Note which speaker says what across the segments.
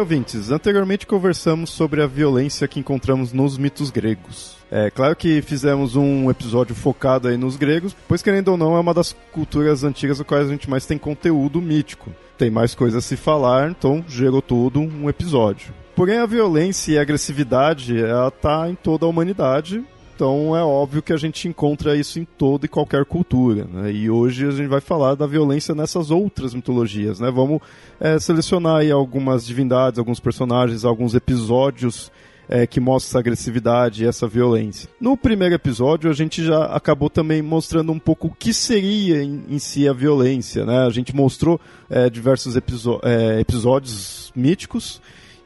Speaker 1: ouvintes. Anteriormente conversamos sobre a violência que encontramos nos mitos gregos. É claro que fizemos um episódio focado aí nos gregos, pois querendo ou não é uma das culturas antigas das quais a gente mais tem conteúdo mítico. Tem mais coisas a se falar, então gerou todo um episódio. Porém, a violência e a agressividade, ela tá em toda a humanidade, então é óbvio que a gente encontra isso em toda e qualquer cultura. Né? E hoje a gente vai falar da violência nessas outras mitologias. Né? Vamos é, selecionar algumas divindades, alguns personagens, alguns episódios é, que mostram essa agressividade e essa violência. No primeiro episódio, a gente já acabou também mostrando um pouco o que seria em, em si a violência. Né? A gente mostrou é, diversos é, episódios míticos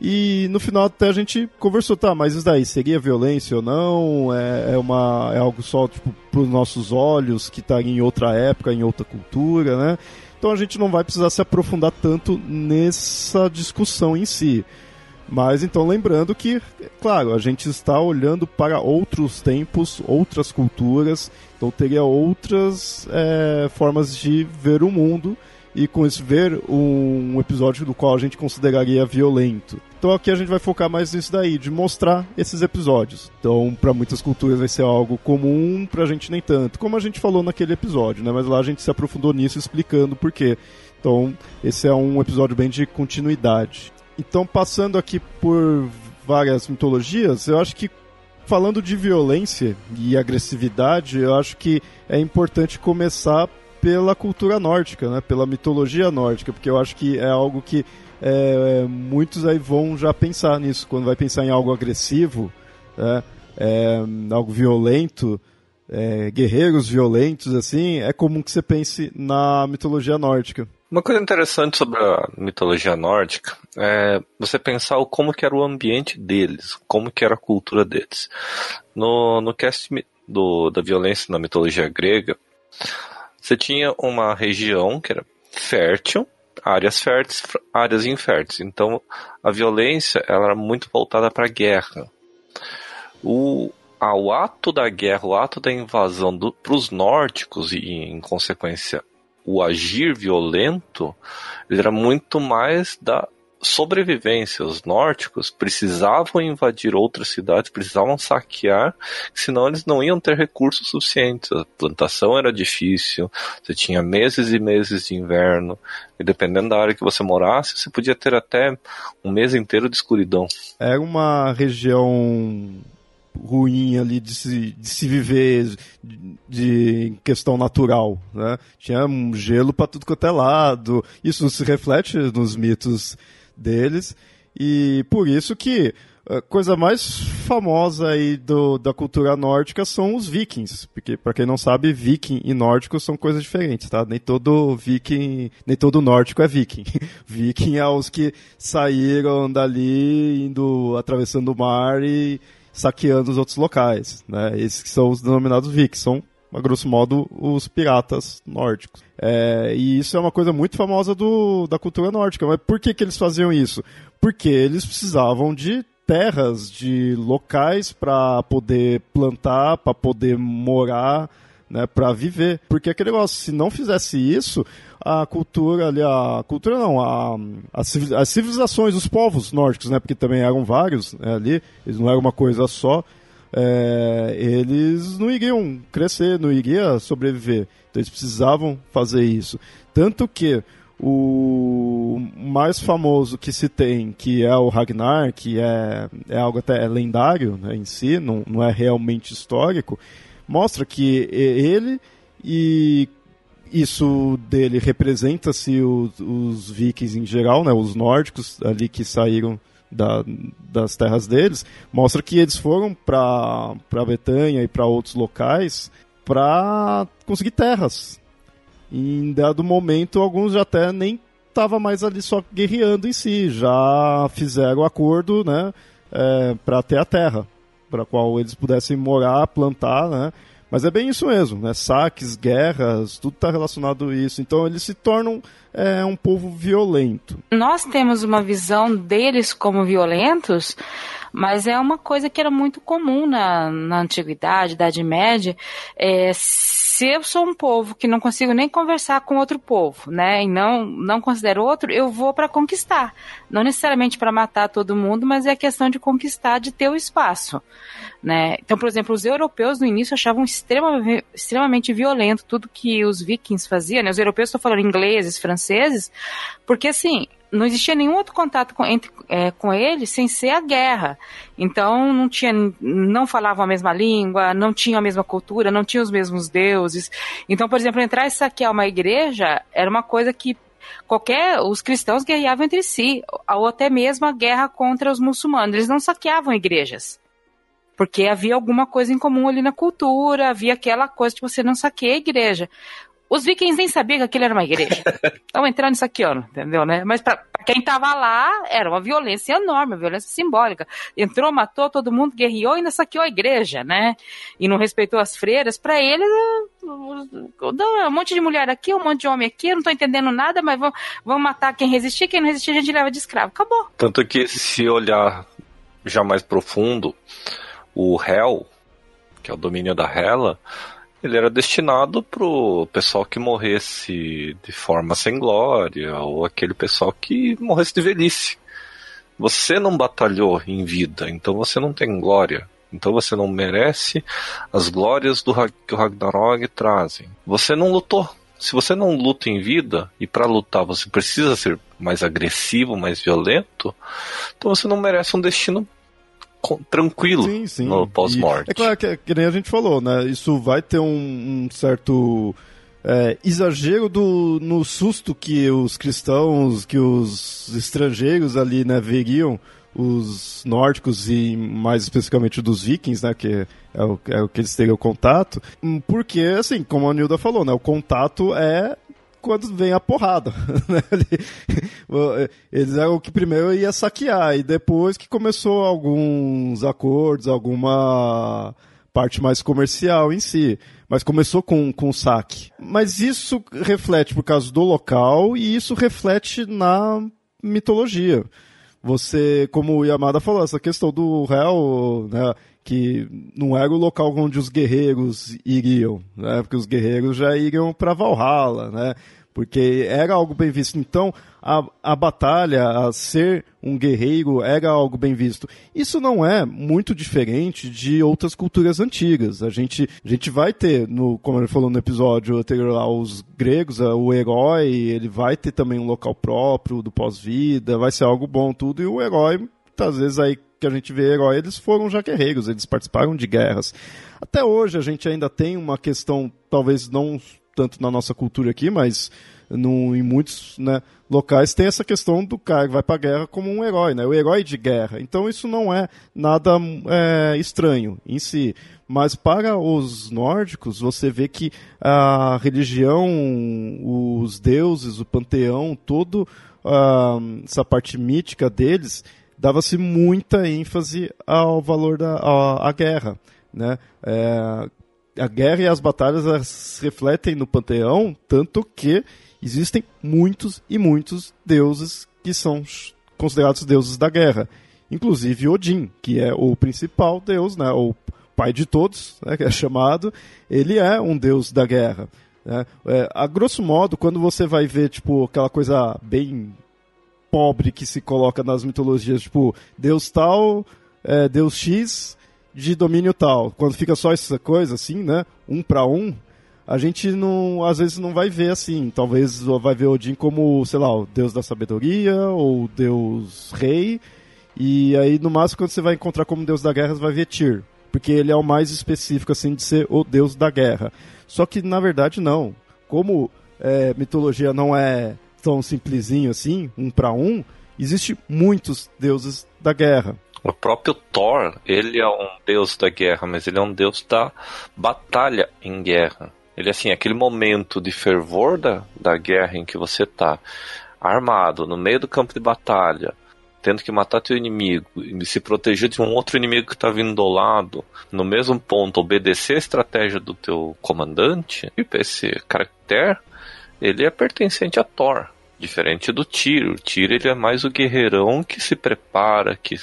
Speaker 1: e no final até a gente conversou, tá, mas isso daí seria violência ou não? É, é, uma, é algo só tipo, para os nossos olhos, que está em outra época, em outra cultura, né? Então a gente não vai precisar se aprofundar tanto nessa discussão em si. Mas então lembrando que, claro, a gente está olhando para outros tempos, outras culturas, então teria outras é, formas de ver o mundo e com isso ver um episódio do qual a gente consideraria violento. Então aqui a gente vai focar mais nisso daí, de mostrar esses episódios. Então, para muitas culturas vai ser algo comum, pra gente nem tanto. Como a gente falou naquele episódio, né? Mas lá a gente se aprofundou nisso explicando por quê. Então, esse é um episódio bem de continuidade. Então, passando aqui por várias mitologias, eu acho que falando de violência e agressividade, eu acho que é importante começar pela cultura nórdica, né? pela mitologia nórdica, porque eu acho que é algo que é, muitos aí vão já pensar nisso, quando vai pensar em algo agressivo, né? é, algo violento, é, guerreiros violentos, assim, é comum que você pense na mitologia nórdica.
Speaker 2: Uma coisa interessante sobre a mitologia nórdica é você pensar como que era o ambiente deles, como que era a cultura deles. No, no cast do, da violência na mitologia grega, você tinha uma região que era fértil, áreas férteis, áreas inférteis. Então, a violência ela era muito voltada para a guerra. O, ato da guerra, o ato da invasão para os nórdicos e, em consequência, o agir violento, ele era muito mais da sobrevivência. Os nórdicos precisavam invadir outras cidades, precisavam saquear, senão eles não iam ter recursos suficientes. A plantação era difícil, você tinha meses e meses de inverno, e dependendo da área que você morasse, você podia ter até um mês inteiro de escuridão.
Speaker 1: Era uma região ruim ali de se, de se viver de, de questão natural, né? Tinha um gelo para tudo quanto é lado. Isso se reflete nos mitos deles. E por isso que a coisa mais famosa aí do, da cultura nórdica são os vikings, porque para quem não sabe, viking e nórdico são coisas diferentes, tá? Nem todo viking, nem todo nórdico é viking. viking é os que saíram dali indo atravessando o mar e saqueando os outros locais, né? Esses que são os denominados vikings, são a grosso modo, os piratas nórdicos. É, e isso é uma coisa muito famosa do, da cultura nórdica. Mas por que, que eles faziam isso? Porque eles precisavam de terras, de locais para poder plantar, para poder morar, né, para viver. Porque aquele negócio, se não fizesse isso, a cultura ali, a cultura não, a, a, as civilizações, os povos nórdicos, né, porque também eram vários né, ali, eles não eram uma coisa só, é, eles não iriam crescer, não iriam sobreviver. Então eles precisavam fazer isso. Tanto que o mais famoso que se tem, que é o Ragnar, que é, é algo até lendário né, em si, não, não é realmente histórico, mostra que ele e isso dele representa-se os, os, vikings em geral, né, os nórdicos ali que saíram da, das terras deles, mostra que eles foram para Bretanha e para outros locais para conseguir terras. E em dado momento, alguns já até nem estavam mais ali só guerreando em si, já fizeram acordo né, é, para ter a terra, para qual eles pudessem morar, plantar, né? Mas é bem isso mesmo, né? Saques, guerras, tudo está relacionado a isso. Então eles se tornam é, um povo violento.
Speaker 3: Nós temos uma visão deles como violentos, mas é uma coisa que era muito comum na, na antiguidade, Idade Média. É, se eu sou um povo que não consigo nem conversar com outro povo, né, e não, não considero outro, eu vou para conquistar. Não necessariamente para matar todo mundo, mas é questão de conquistar, de ter o espaço. Né? Então, por exemplo, os europeus no início achavam extremamente, extremamente violento tudo que os vikings faziam. Né? Os europeus, estou falando ingleses, franceses, porque assim, não existia nenhum outro contato com, entre, é, com eles sem ser a guerra. Então não tinha, não falavam a mesma língua, não tinham a mesma cultura, não tinham os mesmos deuses. Então, por exemplo, entrar e saquear uma igreja era uma coisa que qualquer os cristãos guerreavam entre si, ou até mesmo a guerra contra os muçulmanos. Eles não saqueavam igrejas. Porque havia alguma coisa em comum ali na cultura, havia aquela coisa de você não saquear a igreja. Os vikings nem sabiam que aquilo era uma igreja. Estão entrando nisso aqui, ó, entendeu, né? Mas para quem estava lá, era uma violência enorme, uma violência simbólica. Entrou, matou todo mundo, guerreou e ainda saqueou a igreja, né? E não respeitou as freiras. Para eles, um monte de mulher aqui, um monte de homem aqui, eu não estou entendendo nada, mas vamos, vamos matar quem resistir, quem não resistir a gente leva de escravo. Acabou.
Speaker 2: Tanto que se olhar já mais profundo, o Hel, que é o domínio da Hela, ele era destinado pro pessoal que morresse de forma sem glória, ou aquele pessoal que morresse de velhice. Você não batalhou em vida, então você não tem glória. Então você não merece as glórias do que o Ragnarok trazem. Você não lutou. Se você não luta em vida, e para lutar você precisa ser mais agressivo, mais violento, então você não merece um destino tranquilo sim, sim. no pós-morte.
Speaker 1: É claro que, que, nem a gente falou, né? Isso vai ter um, um certo é, exagero do, no susto que os cristãos, que os estrangeiros ali, né, veriam os nórdicos e mais especificamente dos vikings, né, que é o, é o que eles teriam contato, porque, assim, como a Nilda falou, né, o contato é quando vem a porrada. Né? Eles eram o que primeiro ia saquear, e depois que começou alguns acordos, alguma parte mais comercial em si. Mas começou com, com saque. Mas isso reflete por causa do local e isso reflete na mitologia. Você, como o Yamada falou, essa questão do réu, né, que não era o local onde os guerreiros iriam, né? Porque os guerreiros já iriam para Valhalla, né? Porque era algo bem visto. Então, a, a batalha, a ser um guerreiro, era algo bem visto. Isso não é muito diferente de outras culturas antigas. A gente, a gente vai ter, no, como ele falou no episódio anterior lá, os gregos, o herói, ele vai ter também um local próprio do pós-vida, vai ser algo bom tudo, e o herói, às vezes aí que a gente vê herói, eles foram já guerreiros, eles participaram de guerras. Até hoje a gente ainda tem uma questão, talvez não tanto na nossa cultura aqui, mas no, em muitos né, locais tem essa questão do cara que vai para a guerra como um herói, né? o herói de guerra. Então isso não é nada é, estranho em si. Mas para os nórdicos, você vê que a religião, os deuses, o panteão, toda uh, essa parte mítica deles, dava-se muita ênfase ao valor da à, à guerra. Né? É, a guerra e as batalhas refletem no panteão, tanto que existem muitos e muitos deuses que são considerados deuses da guerra. Inclusive Odin, que é o principal deus, né, o pai de todos, né, que é chamado, ele é um deus da guerra. Né? É, a grosso modo, quando você vai ver tipo aquela coisa bem pobre que se coloca nas mitologias, tipo Deus tal, é, Deus X, de domínio tal. Quando fica só essa coisa assim, né? Um para um, a gente não, às vezes não vai ver assim. Talvez vai ver Odin como, sei lá, o deus da sabedoria ou deus rei. E aí, no máximo, quando você vai encontrar como deus da guerra, você vai ver Tyr. Porque ele é o mais específico, assim, de ser o deus da guerra. Só que, na verdade, não. Como é, mitologia não é tão simplesinho assim, um para um, existe muitos deuses da guerra.
Speaker 2: O próprio Thor, ele é um deus da guerra, mas ele é um deus da batalha em guerra. Ele, assim, aquele momento de fervor da, da guerra em que você tá armado, no meio do campo de batalha, tendo que matar teu inimigo e se proteger de um outro inimigo que tá vindo do lado, no mesmo ponto, obedecer a estratégia do teu comandante, esse caractere, ele é pertencente a Thor. Diferente do Tyr. O Tyr ele é mais o guerreirão que se prepara que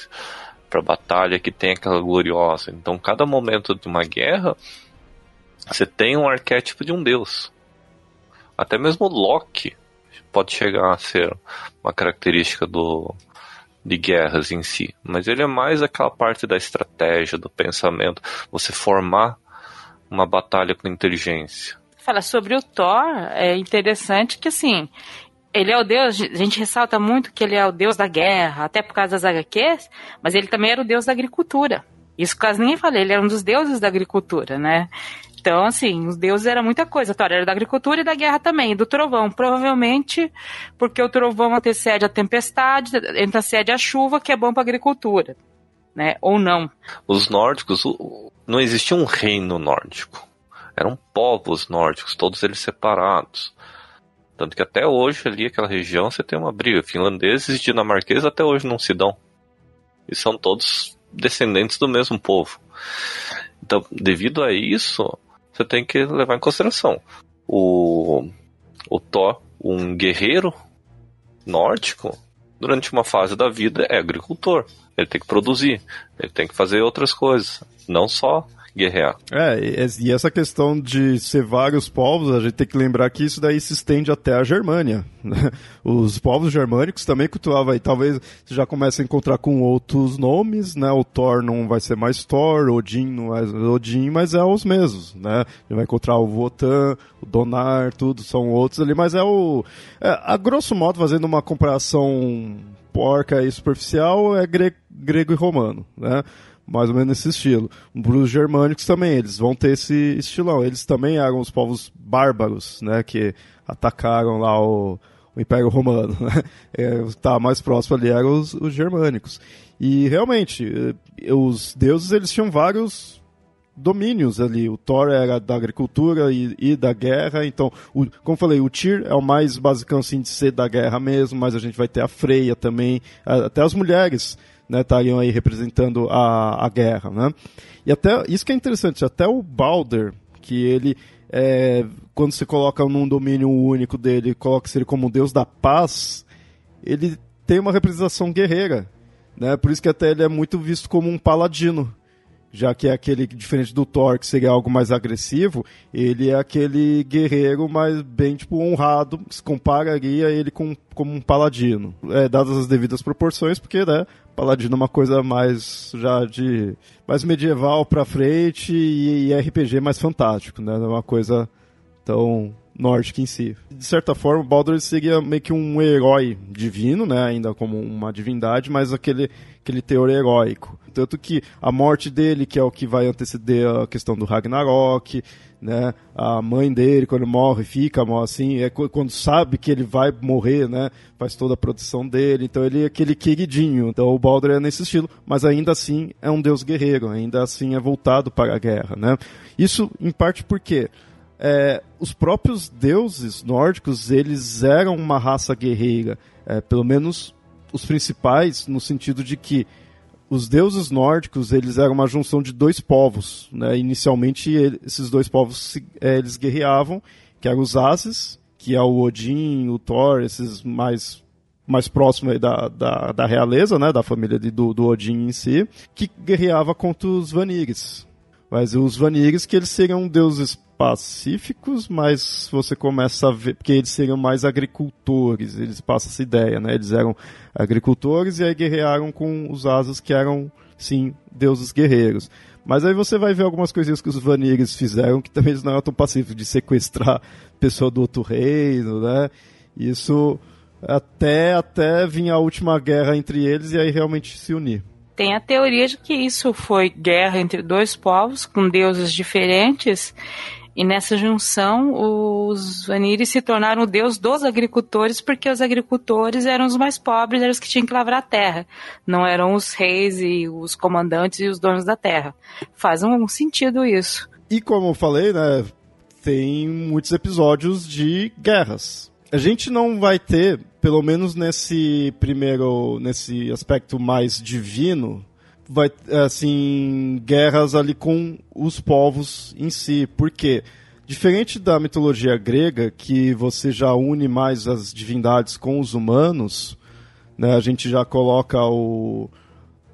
Speaker 2: para batalha, que tem aquela gloriosa. Então, cada momento de uma guerra, você tem um arquétipo de um deus. Até mesmo Loki pode chegar a ser uma característica do de guerras em si, mas ele é mais aquela parte da estratégia, do pensamento, você formar uma batalha com inteligência.
Speaker 3: Fala sobre o Thor, é interessante que assim, ele é o deus, a gente ressalta muito que ele é o deus da guerra, até por causa das HQs, mas ele também era o deus da agricultura. Isso quase ninguém fala, ele era um dos deuses da agricultura, né? Então, assim, os deuses era muita coisa. Thor era da agricultura e da guerra também, do trovão. Provavelmente porque o trovão antecede a tempestade, antecede a chuva, que é bom para agricultura, né? Ou não.
Speaker 2: Os nórdicos, não existia um reino nórdico. Eram povos nórdicos, todos eles separados. Tanto que até hoje ali, aquela região, você tem uma briga. Finlandeses e dinamarqueses até hoje não se dão. E são todos descendentes do mesmo povo. Então, devido a isso, você tem que levar em consideração. O, o Thor, um guerreiro nórdico, durante uma fase da vida é agricultor. Ele tem que produzir, ele tem que fazer outras coisas, não só guerrear.
Speaker 1: É, e essa questão de ser vários povos, a gente tem que lembrar que isso daí se estende até a Germânia. Né? Os povos germânicos também cultuavam aí. Talvez você já comece a encontrar com outros nomes, né? O Thor não vai ser mais Thor, Odin não é Odin, mas é os mesmos, né? Você vai encontrar o Votan, o Donar, tudo, são outros ali, mas é o... É, a grosso modo, fazendo uma comparação porca e superficial, é gre grego e romano, né? Mais ou menos nesse estilo. Os germânicos também, eles vão ter esse estilão. Eles também eram os povos bárbaros, né, que atacaram lá o, o Império Romano. Né? É, tá mais próximo ali eram os, os germânicos. E realmente, eh, os deuses eles tinham vários domínios ali. O Thor era da agricultura e, e da guerra, então, o, como falei, o Tyr é o mais basicão assim de ser da guerra mesmo, mas a gente vai ter a Freya também, até as mulheres né, estariam aí representando a, a guerra, né? E até, isso que é interessante, até o Balder, que ele, é, quando você coloca num domínio único dele, coloca ele como Deus da paz, ele tem uma representação guerreira, né? Por isso que até ele é muito visto como um paladino, já que é aquele diferente do Thor, que seria algo mais agressivo, ele é aquele guerreiro mais bem tipo honrado, se compararia ele com como um paladino, é, dadas as devidas proporções, porque né, paladino é uma coisa mais já de mais medieval para frente e, e, RPG mais fantástico, né? Não é uma coisa tão nórdica em si. De certa forma, Baldur seria meio que um herói divino, né? Ainda como uma divindade, mas aquele aquele teor heróico. Tanto que a morte dele, que é o que vai anteceder a questão do Ragnarok, né? A mãe dele, quando morre, fica assim, é quando sabe que ele vai morrer, né? Faz toda a proteção dele. Então ele é aquele queridinho. Então o Baldur é nesse estilo, mas ainda assim é um deus guerreiro, ainda assim é voltado para a guerra, né? Isso em parte porque é, os próprios deuses nórdicos, eles eram uma raça guerreira, é, pelo menos os principais, no sentido de que os deuses nórdicos eles eram uma junção de dois povos. Né? Inicialmente, ele, esses dois povos é, eles guerreavam, que eram os Ases, que é o Odin, o Thor, esses mais mais próximos da, da, da, realeza, né, da família de, do, do Odin em si, que guerreava contra os Vanires. Mas os Vanires que eles seriam deuses pacíficos, mas você começa a ver, porque eles seriam mais agricultores, eles passam essa ideia, né? Eles eram agricultores e aí guerrearam com os asas que eram sim deuses guerreiros. Mas aí você vai ver algumas coisinhas que os Vanires fizeram que também não eram tão passivos, de sequestrar pessoa do outro reino, né? Isso até, até vir a última guerra entre eles e aí realmente se unir.
Speaker 3: Tem a teoria de que isso foi guerra entre dois povos com deuses diferentes e nessa junção, os Vanires se tornaram o deus dos agricultores, porque os agricultores eram os mais pobres, eram os que tinham que lavrar a terra. Não eram os reis e os comandantes e os donos da terra. Faz um sentido isso.
Speaker 1: E como eu falei, né, tem muitos episódios de guerras. A gente não vai ter, pelo menos nesse primeiro, nesse aspecto mais divino, vai assim guerras ali com os povos em si, porque diferente da mitologia grega que você já une mais as divindades com os humanos, né? A gente já coloca o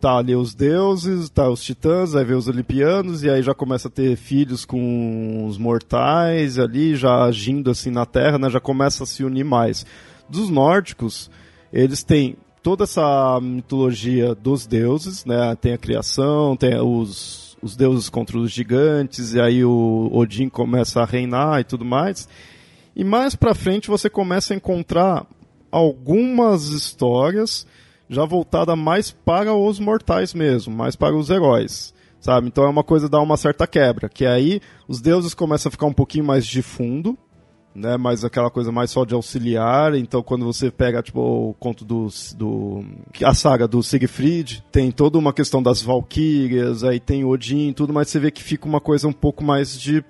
Speaker 1: tá ali os deuses, tá os titãs, aí vem os olimpianos e aí já começa a ter filhos com os mortais ali já agindo assim na Terra, né? Já começa a se unir mais. Dos nórdicos, eles têm toda essa mitologia dos deuses, né? Tem a criação, tem os, os deuses contra os gigantes, e aí o Odin começa a reinar e tudo mais. E mais pra frente você começa a encontrar algumas histórias já voltada mais para os mortais mesmo, mais para os heróis. Sabe? Então é uma coisa dar uma certa quebra, que aí os deuses começam a ficar um pouquinho mais de fundo, né? Mas aquela coisa mais só de auxiliar. Então, quando você pega, tipo, o conto do, do a saga do Siegfried, tem toda uma questão das Valkyrias, aí tem Odin, tudo, mas você vê que fica uma coisa um pouco mais de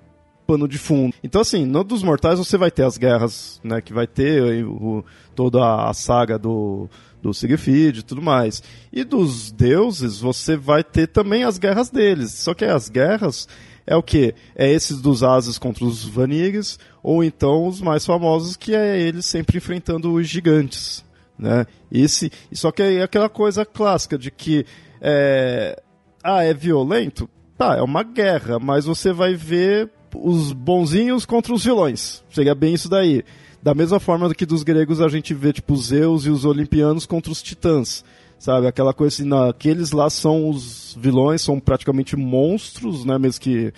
Speaker 1: pano de fundo. Então, assim, no dos mortais você vai ter as guerras, né? Que vai ter o, toda a saga do do Siegfried e tudo mais. E dos deuses, você vai ter também as guerras deles. Só que as guerras é o que? É esses dos Ases contra os Vanires, ou então os mais famosos, que é eles sempre enfrentando os gigantes. Né? Esse, só que é aquela coisa clássica de que é, ah, é violento? Tá, é uma guerra, mas você vai ver os bonzinhos contra os vilões. Seria bem isso daí. Da mesma forma que dos gregos a gente vê tipo Zeus e os olimpianos contra os titãs sabe? Aquela coisa assim, aqueles lá são os vilões, são praticamente monstros, né? Mesmo que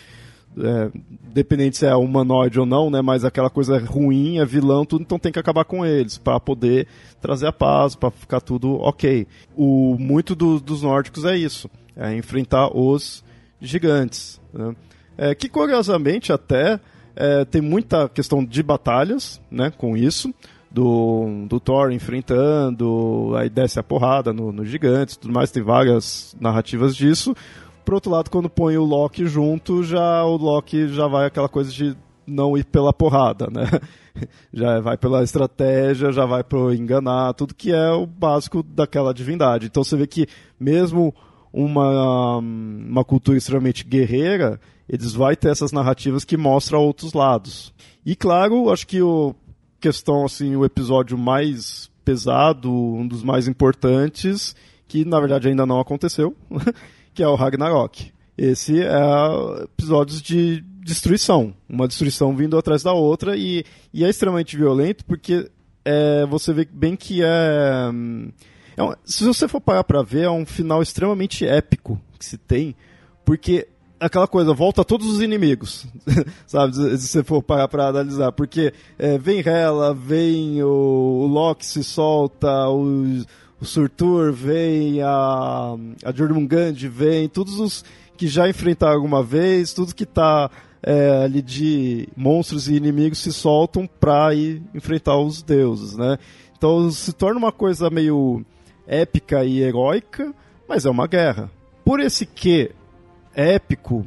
Speaker 1: é, dependente se é humanoide ou não, né? Mas aquela coisa ruim, é vilão, tudo, então tem que acabar com eles para poder trazer a paz, para ficar tudo ok. O muito do, dos nórdicos é isso, é enfrentar os gigantes, né? É, que curiosamente até é, tem muita questão de batalhas, né? Com isso do, do Thor enfrentando, aí desce a porrada no, no gigante tudo mais, tem várias narrativas disso. Por outro lado, quando põe o Loki junto, já o Loki já vai aquela coisa de não ir pela porrada, né? Já vai pela estratégia, já vai pro enganar, tudo que é o básico daquela divindade. Então você vê que mesmo uma, uma cultura extremamente guerreira, eles vai ter essas narrativas que mostram outros lados. E claro, acho que o questão, assim, o episódio mais pesado, um dos mais importantes, que na verdade ainda não aconteceu, que é o Ragnarok. Esse é episódios de destruição, uma destruição vindo atrás da outra e, e é extremamente violento porque é, você vê bem que é, é um, se você for parar para ver é um final extremamente épico que se tem porque aquela coisa, volta todos os inimigos, sabe? Se você for parar pra analisar. Porque é, vem Hela, vem o, o Loki se solta, o, o Surtur vem, a, a Jormungand vem, todos os que já enfrentaram alguma vez, tudo que tá é, ali de monstros e inimigos se soltam pra ir enfrentar os deuses, né? Então se torna uma coisa meio épica e heróica, mas é uma guerra. Por esse que épico,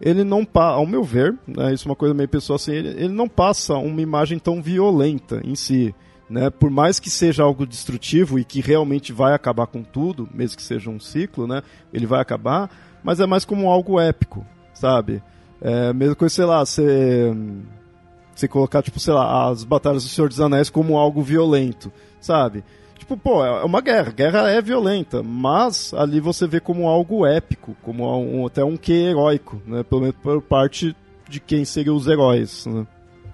Speaker 1: ele não passa, ao meu ver, né, isso é uma coisa meio pessoal assim, ele, ele, não passa uma imagem tão violenta em si. Né? Por mais que seja algo destrutivo e que realmente vai acabar com tudo, mesmo que seja um ciclo, né? ele vai acabar, mas é mais como algo épico, sabe? É, mesmo coisa, sei lá, você, você colocar, tipo, sei lá, as batalhas do Senhor dos Anéis como algo violento, sabe? Tipo, pô, é uma guerra. Guerra é violenta, mas ali você vê como algo épico, como um, até um que heróico, né? Pelo menos por parte de quem seriam os heróis, né?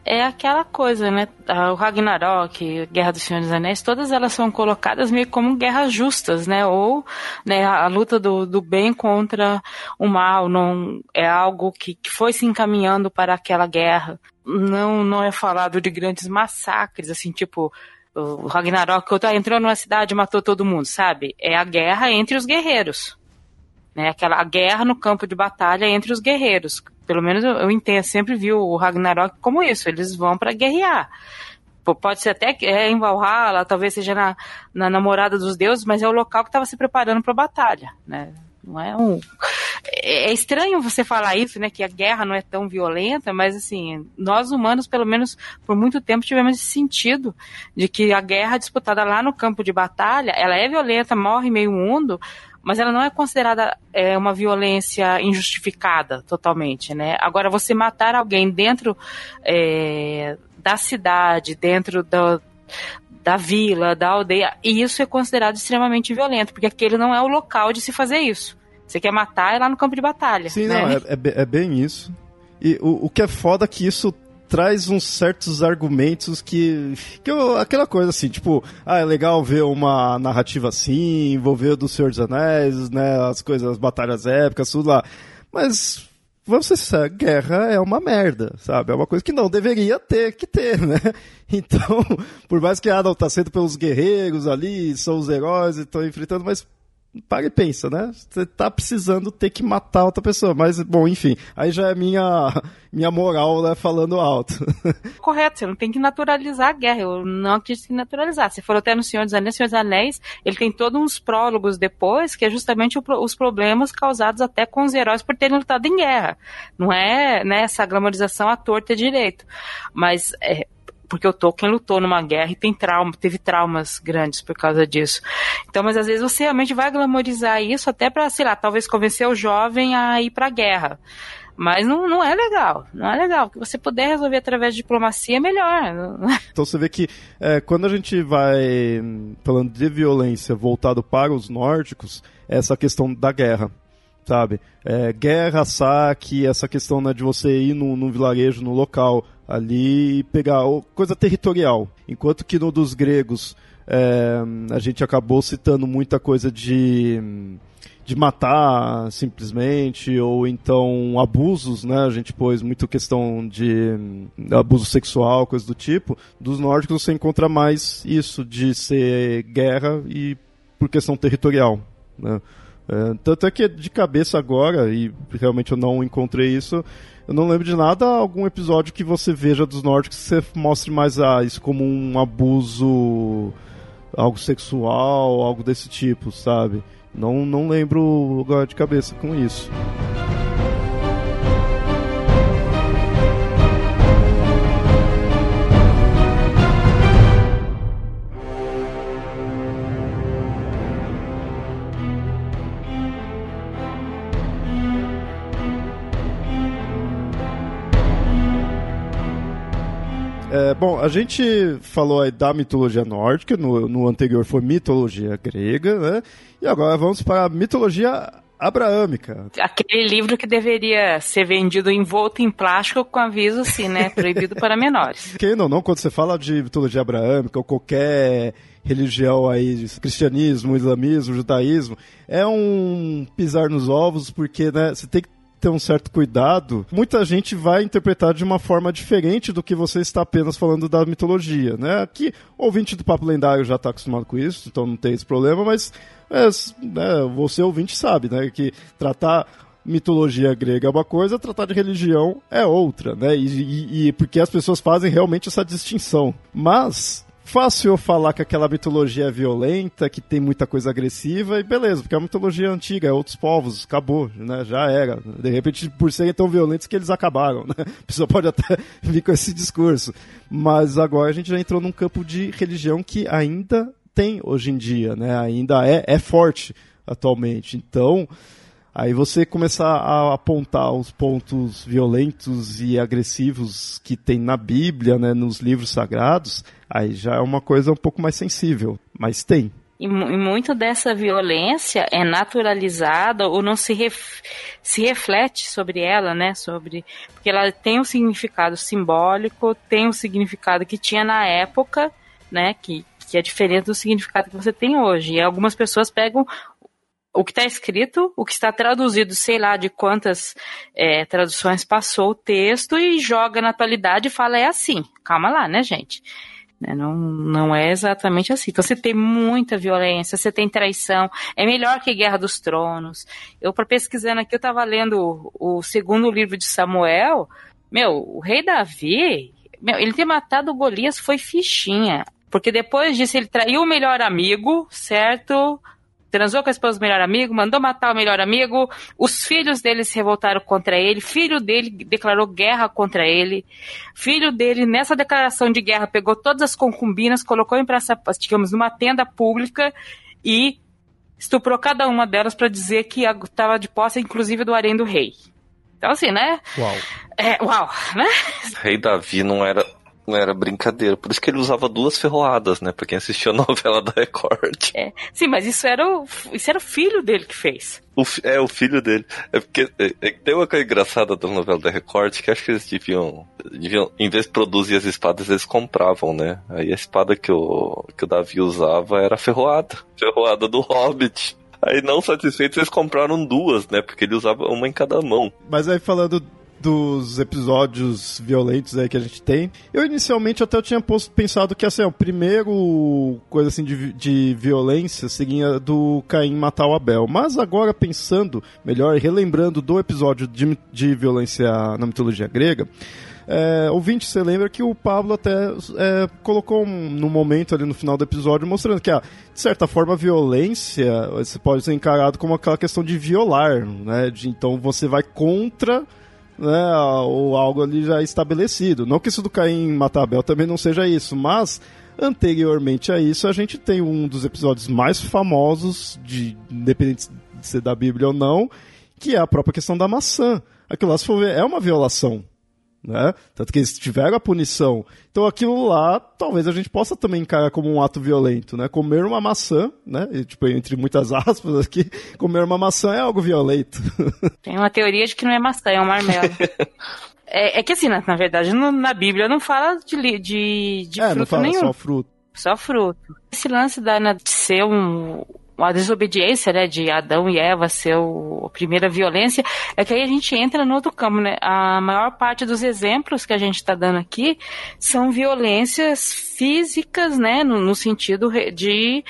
Speaker 3: é aquela coisa, né? O Ragnarok, Guerra dos Senhores dos Anéis, todas elas são colocadas meio como guerras justas, né? Ou né, a luta do, do bem contra o mal, não é algo que, que foi se encaminhando para aquela guerra. Não, não é falado de grandes massacres, assim, tipo o Ragnarok, entrou numa cidade e matou todo mundo, sabe? É a guerra entre os guerreiros. Né? Aquela a guerra no campo de batalha entre os guerreiros pelo menos eu, eu entendo, sempre vi o Ragnarok como isso, eles vão para guerrear. Pode ser até é, em Valhalla, talvez seja na, na namorada dos deuses, mas é o local que estava se preparando para a batalha, né? Não é um. É, é estranho você falar isso, né? Que a guerra não é tão violenta, mas assim, nós humanos, pelo menos por muito tempo, tivemos esse sentido de que a guerra disputada lá no campo de batalha, ela é violenta, morre meio mundo, mas ela não é considerada é, uma violência injustificada totalmente, né? Agora, você matar alguém dentro é, da cidade, dentro do, da vila, da aldeia, e isso é considerado extremamente violento, porque aquele não é o local de se fazer isso. Você quer matar é lá no campo de batalha.
Speaker 1: Sim,
Speaker 3: né?
Speaker 1: não, é, é, é bem isso. E o, o que é foda é que isso traz uns certos argumentos que. que eu, aquela coisa assim, tipo, ah, é legal ver uma narrativa assim, envolver do Senhor dos Anéis, né? As coisas, as batalhas épicas, tudo lá. Mas. Vamos ser sinceros, guerra é uma merda, sabe? É uma coisa que não deveria ter que ter, né? Então, por mais que ah, não tá sendo pelos guerreiros ali, são os heróis e estão enfrentando, mas para e pensa, né? Você tá precisando ter que matar outra pessoa. Mas, bom, enfim, aí já é minha, minha moral, né, falando alto.
Speaker 3: Correto, você não tem que naturalizar a guerra. Eu não em naturalizar. Se for até no Senhor dos Anéis, Senhor dos Anéis, ele tem todos uns prólogos depois, que é justamente o, os problemas causados até com os heróis por terem lutado em guerra. Não é né, essa glamorização à torta direito. Mas é, porque o Tolkien lutou numa guerra e tem trauma, teve traumas grandes por causa disso. Então, mas às vezes você realmente vai glamorizar isso até para, sei lá, talvez convencer o jovem a ir para a guerra. Mas não, não é legal, não é legal. Que você puder resolver através de diplomacia é melhor.
Speaker 1: Então você vê que é, quando a gente vai falando de violência voltado para os nórdicos, é essa questão da guerra sabe? É, guerra, saque, essa questão né, de você ir num, num vilarejo, no local ali e pegar coisa territorial. Enquanto que no dos gregos é, a gente acabou citando muita coisa de de matar simplesmente ou então abusos, né? A gente pôs muito questão de abuso sexual, coisa do tipo. Dos nórdicos você encontra mais isso de ser guerra e por questão territorial, né? É, tanto é que de cabeça agora, e realmente eu não encontrei isso, eu não lembro de nada, algum episódio que você veja dos nórdicos que você mostre mais ah, isso como um abuso, algo sexual, algo desse tipo, sabe? Não, não lembro agora de cabeça com isso. É, bom, a gente falou aí da mitologia nórdica, no, no anterior foi mitologia grega, né? E agora vamos para a mitologia abraâmica.
Speaker 3: Aquele livro que deveria ser vendido envolto em plástico com aviso assim, né? Proibido para menores.
Speaker 1: Quem não, não, quando você fala de mitologia abraâmica ou qualquer religião aí, cristianismo, islamismo, judaísmo, é um pisar nos ovos, porque né, você tem que ter um certo cuidado, muita gente vai interpretar de uma forma diferente do que você está apenas falando da mitologia, né? Aqui, ouvinte do Papo Lendário já está acostumado com isso, então não tem esse problema, mas é, né, você ouvinte sabe, né? Que tratar mitologia grega é uma coisa, tratar de religião é outra, né? E, e, e, porque as pessoas fazem realmente essa distinção. Mas fácil eu falar que aquela mitologia é violenta, que tem muita coisa agressiva, e beleza, porque é uma mitologia antiga, é outros povos, acabou, né? Já era. De repente, por serem tão violentos que eles acabaram, né? A pessoa pode até vir com esse discurso. Mas agora a gente já entrou num campo de religião que ainda tem hoje em dia, né? Ainda é, é forte atualmente. Então, Aí você começar a apontar os pontos violentos e agressivos que tem na Bíblia, né, nos livros sagrados, aí já é uma coisa um pouco mais sensível. Mas tem.
Speaker 3: E, e, muito dessa violência é naturalizada ou não se, ref, se reflete sobre ela, né? Sobre, porque ela tem um significado simbólico, tem um significado que tinha na época, né? Que, que é diferente do significado que você tem hoje. E algumas pessoas pegam o que está escrito, o que está traduzido, sei lá de quantas é, traduções passou o texto e joga na atualidade e fala é assim. Calma lá, né, gente? Né? Não, não é exatamente assim. Então você tem muita violência, você tem traição. É melhor que Guerra dos Tronos. Eu, para pesquisando aqui, eu estava lendo o, o, segundo livro de Samuel. Meu, o rei Davi, meu, ele ter matado Golias foi fichinha. Porque depois disso ele traiu o melhor amigo, certo? Transou com a esposa do melhor amigo, mandou matar o melhor amigo, os filhos dele se revoltaram contra ele, filho dele declarou guerra contra ele, filho dele, nessa declaração de guerra, pegou todas as concubinas, colocou em praça, digamos, numa tenda pública e estuprou cada uma delas para dizer que estava de posse, inclusive, do harém do rei. Então, assim, né?
Speaker 1: Uau.
Speaker 3: É, uau, né?
Speaker 2: Rei Davi não era não era brincadeira. Por isso que ele usava duas ferroadas, né? Pra quem assistiu a novela da Record.
Speaker 3: É. Sim, mas isso era, o, isso era o filho dele que fez.
Speaker 2: O, é, o filho dele. É porque é, é, tem uma coisa engraçada da novela da Record que acho que eles deviam, deviam. Em vez de produzir as espadas, eles compravam, né? Aí a espada que o, que o Davi usava era a ferroada. Ferroada do Hobbit. Aí não satisfeitos, eles compraram duas, né? Porque ele usava uma em cada mão.
Speaker 1: Mas aí falando dos episódios violentos aí que a gente tem. Eu inicialmente até tinha posto, pensado que assim, o primeiro coisa assim de, de violência seria do Caim matar o Abel. Mas agora pensando melhor, relembrando do episódio de, de violência na mitologia grega, é, ouvinte, você lembra que o Pablo até é, colocou um, no momento ali no final do episódio mostrando que, ah, de certa forma, a violência você pode ser encarado como aquela questão de violar, né? De, então você vai contra né, ou algo ali já estabelecido. Não que isso do Caim matar Abel também não seja isso, mas anteriormente a isso a gente tem um dos episódios mais famosos, de independente de ser da Bíblia ou não, que é a própria questão da maçã. Aquilo lá, se for ver, é uma violação né? Tanto que eles tiveram a punição. Então aquilo lá, talvez a gente possa também encarar como um ato violento, né? Comer uma maçã, né? E, tipo, entre muitas aspas aqui, comer uma maçã é algo violento.
Speaker 3: Tem uma teoria de que não é maçã, é um marmelo. é, é, que assim, na, na verdade, no, na Bíblia não fala de, de, de
Speaker 1: é,
Speaker 3: fruto
Speaker 1: não fala
Speaker 3: nenhum.
Speaker 1: só fruto.
Speaker 3: Só fruto. Esse lance da, de ser um, a desobediência né, de Adão e Eva ser o, a primeira violência, é que aí a gente entra no outro campo, né? A maior parte dos exemplos que a gente está dando aqui são violências físicas, né? No, no sentido de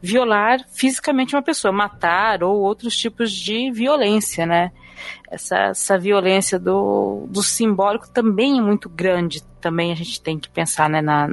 Speaker 3: violar fisicamente uma pessoa, matar ou outros tipos de violência, né? Essa, essa violência do, do simbólico também é muito grande. Também a gente tem que pensar né, na,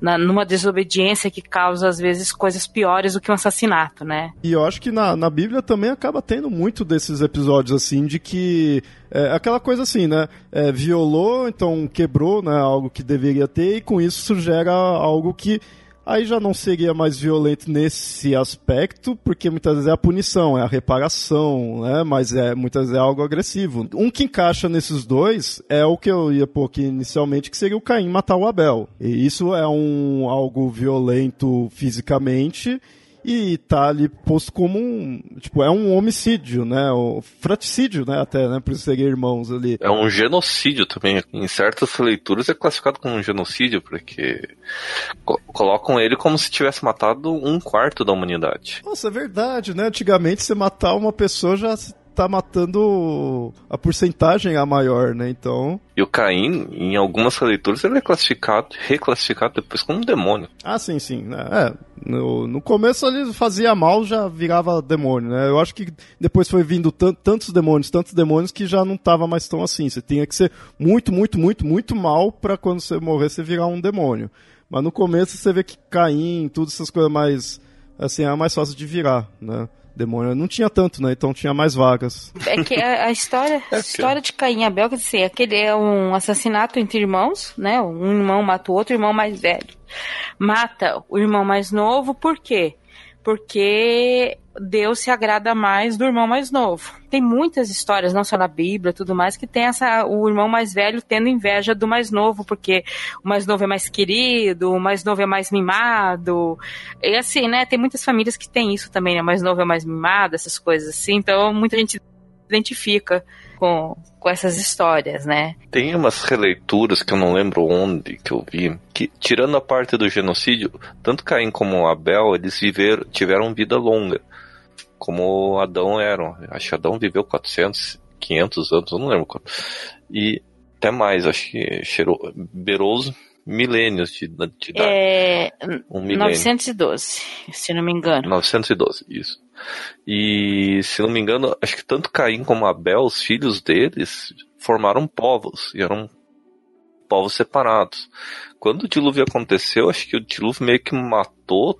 Speaker 3: na, numa desobediência que causa, às vezes, coisas piores do que um assassinato, né?
Speaker 1: E eu acho que na, na Bíblia também acaba tendo muito desses episódios, assim, de que é, aquela coisa assim, né? É, violou, então quebrou né, algo que deveria ter, e com isso gera algo que aí já não seria mais violento nesse aspecto, porque muitas vezes é a punição, é a reparação, né? Mas é muitas vezes é algo agressivo. Um que encaixa nesses dois é o que eu ia pôr aqui inicialmente, que seria o Caim matar o Abel. E isso é um algo violento fisicamente e tá ali posto como um, tipo, é um homicídio, né, o fraticídio, né, até, né, por serem irmãos ali.
Speaker 2: É um genocídio também, em certas leituras é classificado como um genocídio, porque co colocam ele como se tivesse matado um quarto da humanidade.
Speaker 1: Nossa, é verdade, né, antigamente você matar uma pessoa já tá matando a porcentagem a maior, né? Então.
Speaker 2: E o Caim, em algumas releituras, ele é classificado, reclassificado depois como um demônio.
Speaker 1: Ah, sim, sim. Né? É, no, no começo ele fazia mal, já virava demônio, né? Eu acho que depois foi vindo tantos demônios, tantos demônios que já não tava mais tão assim. Você tinha que ser muito, muito, muito, muito mal para quando você morrer você virar um demônio. Mas no começo você vê que Caim, tudo essas coisas mais assim, é mais fácil de virar, né? Demônio não tinha tanto, né? Então tinha mais vagas.
Speaker 3: É que a, a história, a história de Caim e Abel, quer dizer, aquele é um assassinato entre irmãos, né? Um irmão mata o outro irmão mais velho. Mata o irmão mais novo, por quê? Porque Deus se agrada mais do irmão mais novo. Tem muitas histórias, não só na Bíblia, tudo mais, que tem essa o irmão mais velho tendo inveja do mais novo, porque o mais novo é mais querido, o mais novo é mais mimado. E assim, né? Tem muitas famílias que tem isso também, né? O mais novo é mais mimado, essas coisas assim. Então, muita gente identifica com, com essas histórias, né?
Speaker 2: Tem umas releituras que eu não lembro onde que eu vi, que tirando a parte do genocídio, tanto Caim como Abel, eles viveram, tiveram vida longa, como Adão eram. Acho que Adão viveu 400, 500 anos, eu não lembro quanto. E até mais, acho que cheirou, beirou os milênios de, de idade.
Speaker 3: É, um 912, se não me engano.
Speaker 2: 912, isso. E, se não me engano, acho que tanto Caim como Abel, os filhos deles, formaram povos, e eram povos separados. Quando o dilúvio aconteceu, acho que o dilúvio meio que matou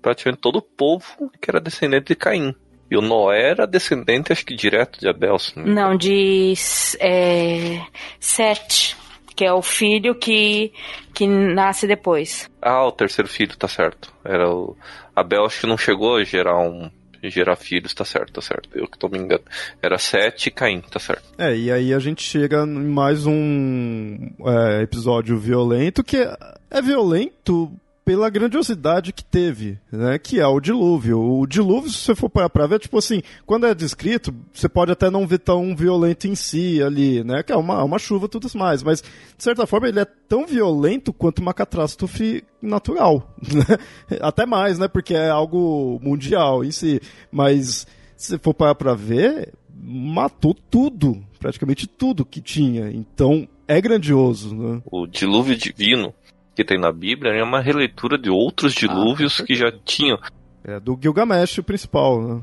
Speaker 2: praticamente todo o povo que era descendente de Caim. E o Noé era descendente, acho que direto de Abel.
Speaker 3: Não, não de é, Sete, que é o filho que, que nasce depois.
Speaker 2: Ah, o terceiro filho, tá certo. Era o Acho que não chegou a gerar um gerar filhos, tá certo, tá certo. Eu que tô me enganando. Era Sete e Caim, tá certo.
Speaker 1: É, e aí a gente chega em mais um é, episódio violento que é, é violento pela grandiosidade que teve, né? Que é o dilúvio. O dilúvio, se você for parar ver, tipo assim, quando é descrito, você pode até não ver tão violento em si ali, né? Que é uma, uma chuva tudo mais. Mas, de certa forma, ele é tão violento quanto uma catástrofe natural. Né? Até mais, né? Porque é algo mundial em si. Mas, se for parar pra ver, matou tudo. Praticamente tudo que tinha. Então, é grandioso, né?
Speaker 2: O dilúvio divino que tem na Bíblia é uma releitura de outros ah, dilúvios ah, que já tinham.
Speaker 1: É do Gilgamesh o principal, né?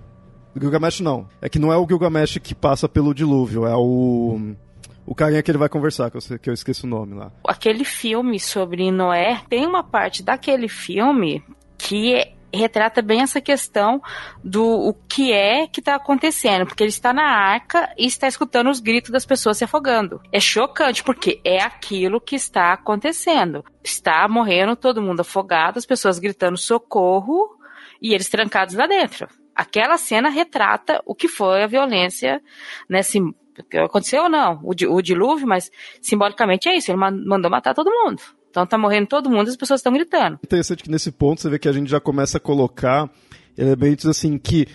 Speaker 1: Do Gilgamesh não. É que não é o Gilgamesh que passa pelo dilúvio, é o o carinha que ele vai conversar, que eu, que eu esqueço o nome lá.
Speaker 3: Aquele filme sobre Noé, tem uma parte daquele filme que é retrata bem essa questão do o que é que está acontecendo, porque ele está na arca e está escutando os gritos das pessoas se afogando. É chocante, porque é aquilo que está acontecendo. Está morrendo todo mundo afogado, as pessoas gritando socorro e eles trancados lá dentro. Aquela cena retrata o que foi a violência, né, aconteceu ou não, o dilúvio, mas simbolicamente é isso, ele mandou matar todo mundo. Então tá morrendo todo mundo e as pessoas estão gritando.
Speaker 1: Interessante que nesse ponto você vê que a gente já começa a colocar elementos assim que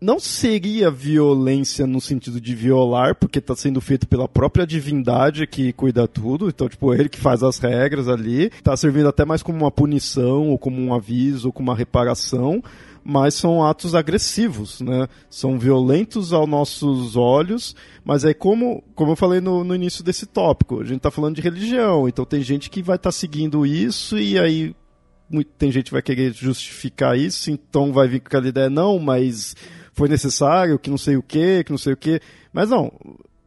Speaker 1: não seria violência no sentido de violar, porque está sendo feito pela própria divindade que cuida tudo, então, tipo, ele que faz as regras ali, está servindo até mais como uma punição, ou como um aviso, ou como uma reparação, mas são atos agressivos, né? São violentos aos nossos olhos, mas aí como, como eu falei no, no início desse tópico, a gente está falando de religião, então tem gente que vai estar tá seguindo isso e aí tem gente que vai querer justificar isso, então vai vir com aquela ideia, não, mas foi necessário, que não sei o que, que não sei o que. Mas não,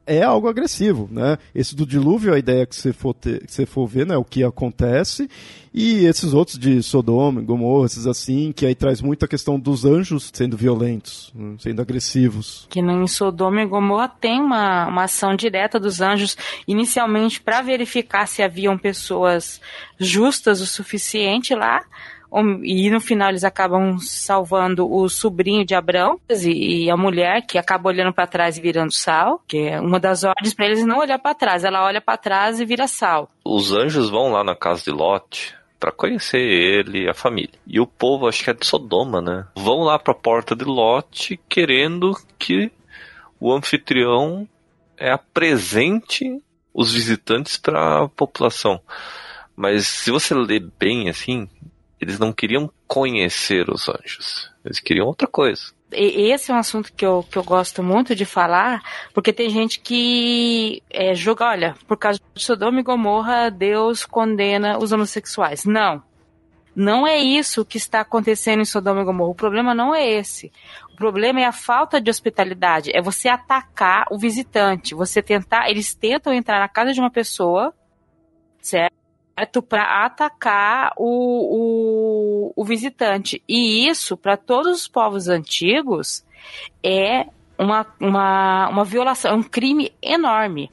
Speaker 1: é algo agressivo, né? Esse do dilúvio, a ideia que você for, ter, que você for ver, né, o que acontece, e esses outros de Sodoma, Gomorra, esses assim, que aí traz muito a questão dos anjos sendo violentos, né, sendo agressivos.
Speaker 3: Que em Sodoma e Gomorra tem uma, uma ação direta dos anjos, inicialmente para verificar se haviam pessoas justas o suficiente lá, e no final eles acabam salvando o sobrinho de Abrão e a mulher que acaba olhando para trás e virando sal, que é uma das ordens para eles não olhar para trás, ela olha para trás e vira sal.
Speaker 2: Os anjos vão lá na casa de Lot para conhecer ele e a família. E o povo, acho que é de Sodoma, né? Vão lá para a porta de Lot querendo que o anfitrião é, apresente os visitantes para a população. Mas se você ler bem assim, eles não queriam conhecer os anjos. Eles queriam outra coisa.
Speaker 3: Esse é um assunto que eu, que eu gosto muito de falar, porque tem gente que é, julga, olha, por causa de Sodoma e Gomorra, Deus condena os homossexuais. Não. Não é isso que está acontecendo em Sodoma e Gomorra. O problema não é esse. O problema é a falta de hospitalidade. É você atacar o visitante. Você tentar. Eles tentam entrar na casa de uma pessoa, certo? Para atacar o, o, o visitante. E isso, para todos os povos antigos, é uma, uma, uma violação, é um crime enorme.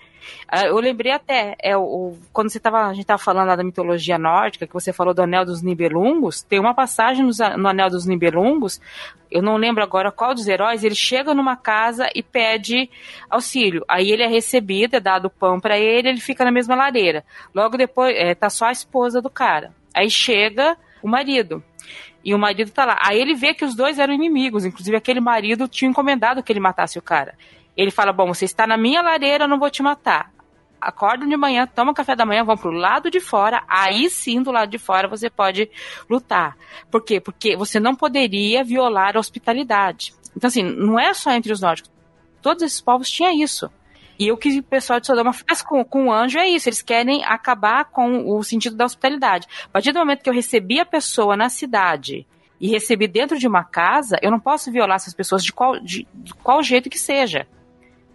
Speaker 3: Ah, eu lembrei até, é, o, quando você tava, a gente estava falando da mitologia nórdica, que você falou do Anel dos Nibelungos, tem uma passagem no, no Anel dos Nibelungos, eu não lembro agora qual dos heróis, ele chega numa casa e pede auxílio. Aí ele é recebido, é dado pão para ele, ele fica na mesma lareira. Logo depois, é, tá só a esposa do cara. Aí chega o marido. E o marido tá lá. Aí ele vê que os dois eram inimigos. Inclusive, aquele marido tinha encomendado que ele matasse o cara. Ele fala: Bom, você está na minha lareira, eu não vou te matar. Acordam de manhã, tomam café da manhã, vão pro lado de fora. Aí sim, do lado de fora, você pode lutar. Por quê? Porque você não poderia violar a hospitalidade. Então, assim, não é só entre os nórdicos. Todos esses povos tinham isso. E o que o pessoal de Sodoma faz com, com o anjo é isso, eles querem acabar com o sentido da hospitalidade. A partir do momento que eu recebi a pessoa na cidade e recebi dentro de uma casa, eu não posso violar essas pessoas de qual, de, de qual jeito que seja.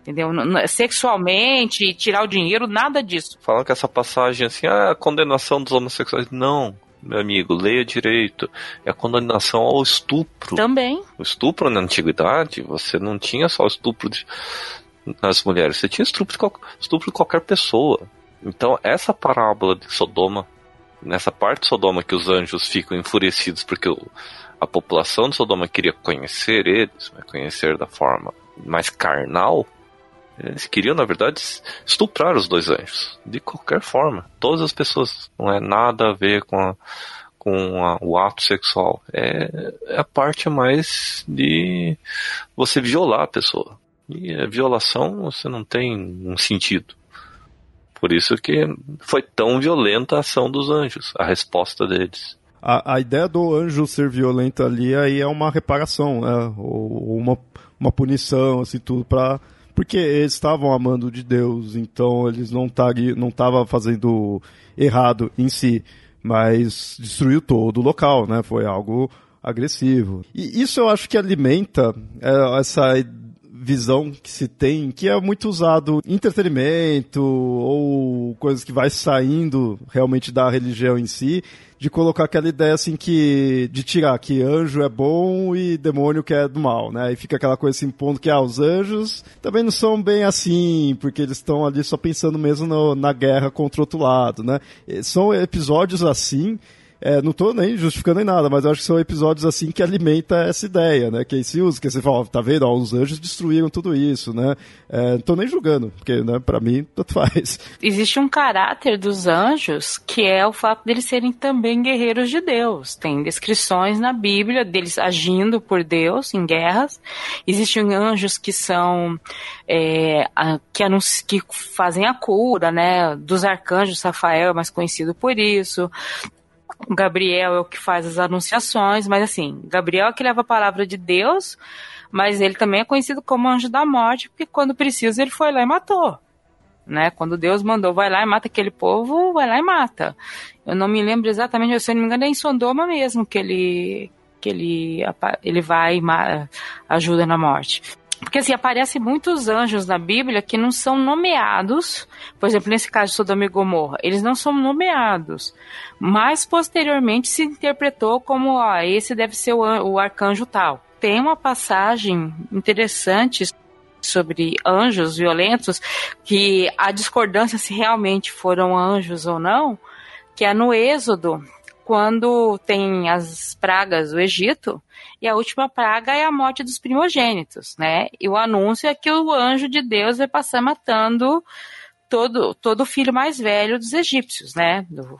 Speaker 3: Entendeu? Sexualmente, tirar o dinheiro, nada disso.
Speaker 2: Falando que essa passagem assim, ah, a condenação dos homossexuais. Não, meu amigo, leia direito. É a condenação ao estupro.
Speaker 3: Também.
Speaker 2: O estupro na antiguidade, você não tinha só o estupro de, nas mulheres, você tinha estupro de, estupro de qualquer pessoa. Então, essa parábola de Sodoma, nessa parte de Sodoma que os anjos ficam enfurecidos porque o, a população de Sodoma queria conhecer eles, conhecer da forma mais carnal, eles queriam, na verdade, estuprar os dois anjos. De qualquer forma. Todas as pessoas. Não é nada a ver com, a, com a, o ato sexual. É, é, a parte mais de você violar a pessoa. E a violação você não tem um sentido. Por isso que foi tão violenta a ação dos anjos, a resposta deles.
Speaker 1: A, a ideia do anjo ser violento ali aí é uma reparação, né? ou, ou uma, uma punição, assim, tudo para porque eles estavam amando de Deus, então eles não estavam não tava fazendo errado em si, mas destruiu todo o local, né? Foi algo agressivo. E isso eu acho que alimenta é, essa visão que se tem, que é muito usado em entretenimento ou coisas que vai saindo realmente da religião em si, de colocar aquela ideia assim que de tirar que anjo é bom e demônio que é do mal, né? E fica aquela coisa assim pondo que ah, os anjos também não são bem assim, porque eles estão ali só pensando mesmo no, na guerra contra o outro lado, né? São episódios assim é, não tô nem justificando em nada, mas eu acho que são episódios assim que alimenta essa ideia, né? Que se usa, que você fala, tá vendo? Ó, os anjos destruíram tudo isso, né? É, não tô nem julgando, porque, né, pra mim, tanto faz.
Speaker 3: Existe um caráter dos anjos que é o fato deles serem também guerreiros de Deus. Tem descrições na Bíblia deles agindo por Deus em guerras. Existem anjos que são é, que, que fazem a cura, né? Dos arcanjos, Rafael é mais conhecido por isso. O Gabriel é o que faz as anunciações, mas assim, Gabriel é que leva a palavra de Deus, mas ele também é conhecido como anjo da morte, porque quando precisa ele foi lá e matou. Né? Quando Deus mandou, vai lá e mata aquele povo, vai lá e mata. Eu não me lembro exatamente, se eu não me engano, é em Sondoma mesmo que ele que ele, ele vai e ajuda na morte. Porque assim, aparecem muitos anjos na Bíblia que não são nomeados. Por exemplo, nesse caso de Sodoma e Gomorra, eles não são nomeados. Mas posteriormente se interpretou como, ó, esse deve ser o, o arcanjo tal. Tem uma passagem interessante sobre anjos violentos, que a discordância se realmente foram anjos ou não, que é no Êxodo, quando tem as pragas do Egito, e a última praga é a morte dos primogênitos, né? E o anúncio é que o anjo de Deus vai passar matando todo todo o filho mais velho dos egípcios, né? Do,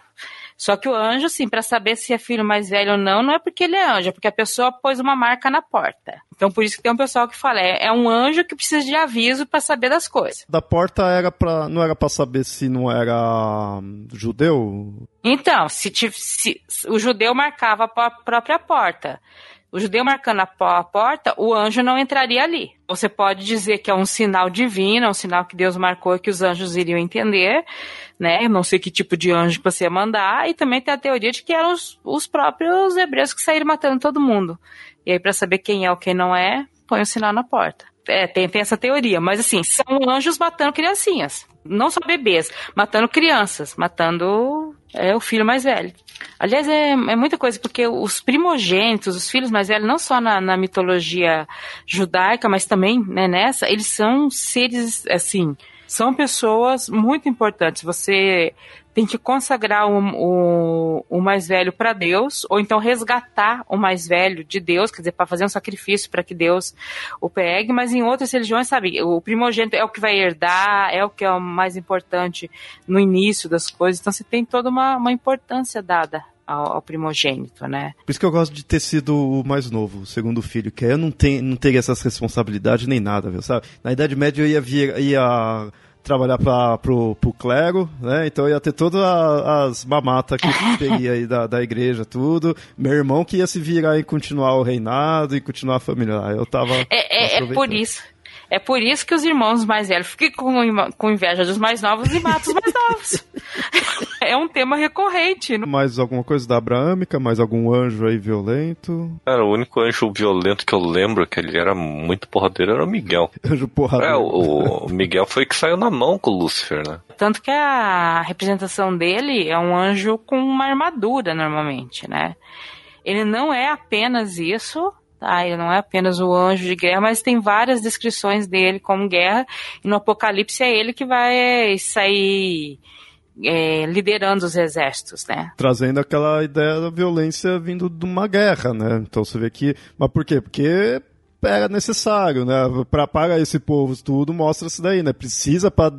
Speaker 3: só que o anjo, assim, para saber se é filho mais velho ou não, não é porque ele é anjo, é porque a pessoa pôs uma marca na porta. Então por isso que tem um pessoal que fala, é, é um anjo que precisa de aviso para saber das coisas.
Speaker 1: Da porta era para não era para saber se não era hum, judeu?
Speaker 3: Então, se, se, o judeu marcava a própria porta o judeu marcando a porta, o anjo não entraria ali. Você pode dizer que é um sinal divino, é um sinal que Deus marcou que os anjos iriam entender, né? Eu não sei que tipo de anjo que você ia mandar, e também tem a teoria de que eram os, os próprios hebreus que saíram matando todo mundo. E aí, para saber quem é ou quem não é, põe o um sinal na porta. É, tem, tem essa teoria, mas assim, são anjos matando criancinhas. Não só bebês, matando crianças, matando é, o filho mais velho. Aliás, é, é muita coisa, porque os primogênitos, os filhos mais velhos, não só na, na mitologia judaica, mas também né, nessa, eles são seres, assim, são pessoas muito importantes. Você tem que consagrar o, o, o mais velho para Deus, ou então resgatar o mais velho de Deus, quer dizer, para fazer um sacrifício para que Deus o pegue, mas em outras religiões, sabe, o primogênito é o que vai herdar, é o que é o mais importante no início das coisas, então você tem toda uma, uma importância dada ao, primogênito, né?
Speaker 1: Por isso que eu gosto de ter sido o mais novo, o segundo filho, que eu não, tenho, não teria essas responsabilidades nem nada, viu, sabe? Na Idade Média eu ia, vir, ia trabalhar para pro, pro clero, né? Então ia ter todas as mamatas que teria aí da, da igreja, tudo. Meu irmão que ia se virar e continuar o reinado e continuar a família. Eu tava.
Speaker 3: É, é, é por isso. É por isso que os irmãos mais velhos ficam com, com inveja dos mais novos e matam os mais novos. é um tema recorrente.
Speaker 1: Mais alguma coisa da Abraâmica? Mais algum anjo aí violento?
Speaker 2: Cara, o único anjo violento que eu lembro que ele era muito porradeiro era o Miguel.
Speaker 1: Anjo porradeiro.
Speaker 2: É, o, o Miguel foi que saiu na mão com o Lúcifer, né?
Speaker 3: Tanto que a representação dele é um anjo com uma armadura, normalmente, né? Ele não é apenas isso, Tá? Ele não é apenas o anjo de guerra, mas tem várias descrições dele como guerra, e no Apocalipse é ele que vai sair é, liderando os exércitos, né?
Speaker 1: Trazendo aquela ideia da violência vindo de uma guerra, né? Então você vê que. Mas por quê? Porque era necessário, né? Para para esse povo tudo mostra isso daí, né? Precisa para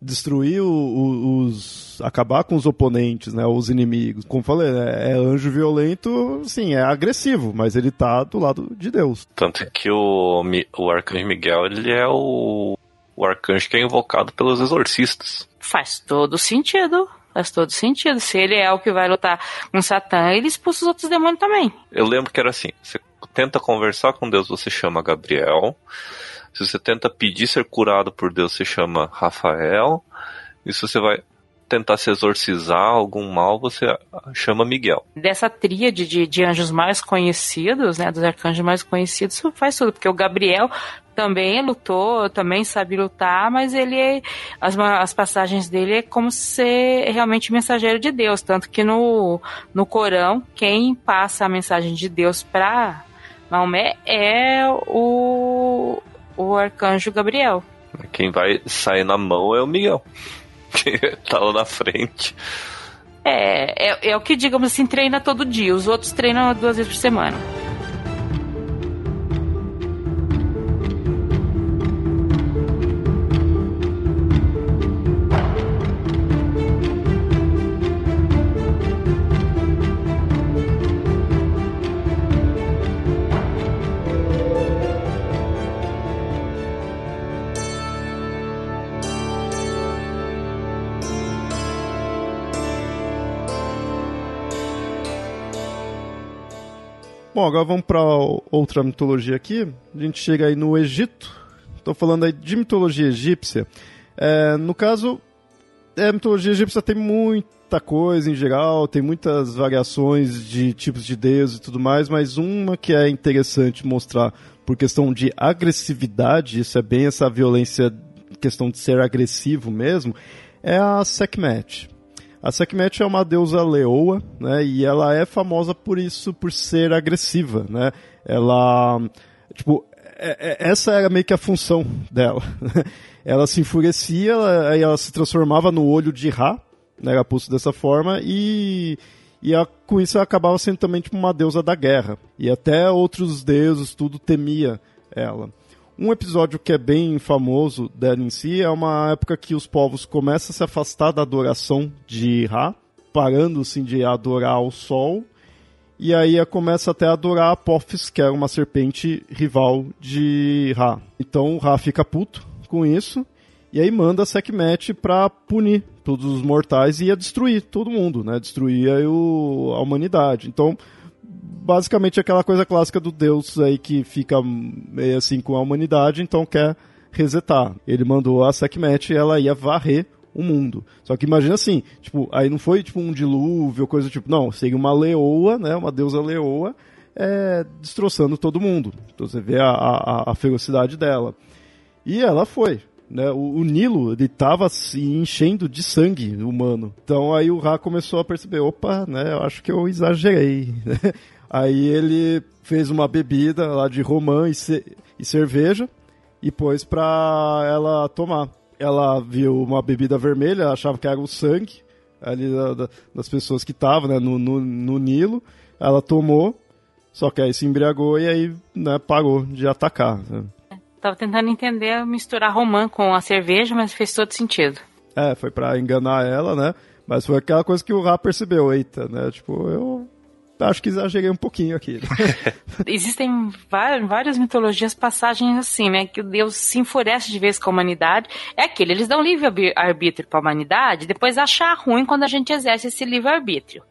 Speaker 1: destruir o, o, os. acabar com os oponentes, né? Os inimigos. Como falei, né, é anjo violento, sim, é agressivo, mas ele tá do lado de Deus.
Speaker 2: Tanto que o, o arcanjo Miguel, ele é o, o arcanjo que é invocado pelos exorcistas.
Speaker 3: Faz todo sentido. Faz todo sentido. Se ele é o que vai lutar com Satã, ele expulsa os outros demônios também.
Speaker 2: Eu lembro que era assim: você tenta conversar com Deus, você chama Gabriel. Se você tenta pedir ser curado por Deus, você chama Rafael. E se você vai tentar se exorcizar algum mal, você chama Miguel.
Speaker 3: Dessa tríade de, de anjos mais conhecidos, né, dos arcanjos mais conhecidos, faz tudo, porque o Gabriel também lutou, também sabe lutar, mas ele as, as passagens dele é como ser realmente mensageiro de Deus, tanto que no, no Corão, quem passa a mensagem de Deus para Maomé é o o arcanjo Gabriel.
Speaker 2: Quem vai sair na mão é o Miguel. Que tá lá na frente.
Speaker 3: É, é, é o que, digamos assim, treina todo dia. Os outros treinam duas vezes por semana.
Speaker 1: Agora vamos para outra mitologia aqui. A gente chega aí no Egito. Estou falando aí de mitologia egípcia. É, no caso, é, a mitologia egípcia tem muita coisa em geral, tem muitas variações de tipos de deuses e tudo mais, mas uma que é interessante mostrar por questão de agressividade, isso é bem essa violência, questão de ser agressivo mesmo, é a Sekhmet. A Sekhmet é uma deusa leoa, né? E ela é famosa por isso, por ser agressiva, né? Ela, tipo, é, é, essa era meio que a função dela. ela se enfurecia, ela, ela se transformava no olho de Ra, né? Era pulso dessa forma e e a, com isso ela acabava sendo também tipo uma deusa da guerra. E até outros deuses tudo temia ela. Um episódio que é bem famoso dela em si é uma época que os povos começam a se afastar da adoração de Ra, parando assim de adorar o sol, e aí começa até a adorar Apophis, que era uma serpente rival de Ra. Então Ra fica puto com isso, e aí manda Sekhmet para punir todos os mortais e ia destruir todo mundo, né? Destruir a humanidade. Então basicamente aquela coisa clássica do Deus aí que fica meio assim com a humanidade, então quer resetar. Ele mandou a Sekhmet e ela ia varrer o mundo. Só que imagina assim, tipo, aí não foi tipo um dilúvio, coisa tipo, não, seria uma leoa, né, uma deusa leoa, é, destroçando todo mundo. Então você vê a, a, a ferocidade dela. E ela foi. Né, o, o Nilo ele estava se enchendo de sangue humano. Então aí o Ra começou a perceber, opa, né, eu acho que eu exagerei. Aí ele fez uma bebida lá de romã e, ce e cerveja e pôs pra ela tomar. ela viu uma bebida vermelha, achava que era o sangue ali da, da, das pessoas que estavam né, no, no, no, Nilo. Ela tomou, só que aí se embriagou e aí né, parou de atacar. Né.
Speaker 3: Tava tentando entender, misturar romã com a cerveja, mas fez todo sentido.
Speaker 1: É, foi para enganar ela, né? Mas foi aquela coisa que o Rá percebeu, eita, né? Tipo, eu acho que exagerei um pouquinho aqui.
Speaker 3: Existem várias mitologias, passagens assim, né? Que o Deus se enfurece de vez com a humanidade. É aquele, eles dão livre-arbítrio para a humanidade, depois achar ruim quando a gente exerce esse livre-arbítrio.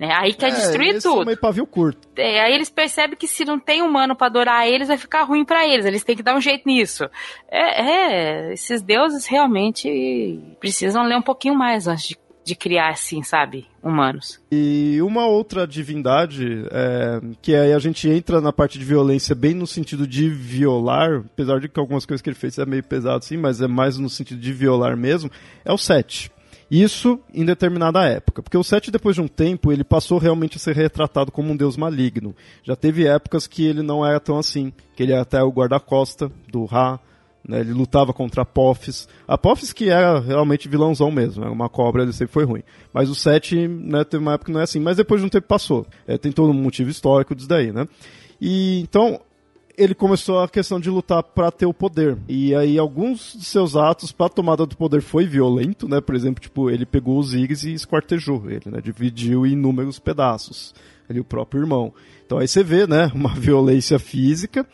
Speaker 3: Né? Aí quer é, destruir tudo. São
Speaker 1: meio pavio curto.
Speaker 3: É, aí eles percebem que se não tem humano para adorar eles, vai ficar ruim para eles. Eles têm que dar um jeito nisso. É, é, esses deuses realmente precisam ler um pouquinho mais antes de de criar assim, sabe, humanos.
Speaker 1: E uma outra divindade, é, que aí a gente entra na parte de violência bem no sentido de violar, apesar de que algumas coisas que ele fez é meio pesado sim, mas é mais no sentido de violar mesmo, é o Sete. Isso em determinada época, porque o Sete, depois de um tempo, ele passou realmente a ser retratado como um deus maligno. Já teve épocas que ele não era tão assim, que ele era até o guarda-costa do Ra, né, ele lutava contra Apophis. Apophis que era realmente vilãozão mesmo, era uma cobra, ele sempre foi ruim. Mas o 7, né, teve uma época que não é assim, mas depois de um tempo passou. É, tem todo um motivo histórico disso daí, né? E então ele começou a questão de lutar para ter o poder. E aí alguns de seus atos para tomada do poder foi violento, né? Por exemplo, tipo, ele pegou os Ziggs e esquartejou ele, né? Dividiu em inúmeros pedaços. Ali o próprio irmão. Então aí você vê, né, uma violência física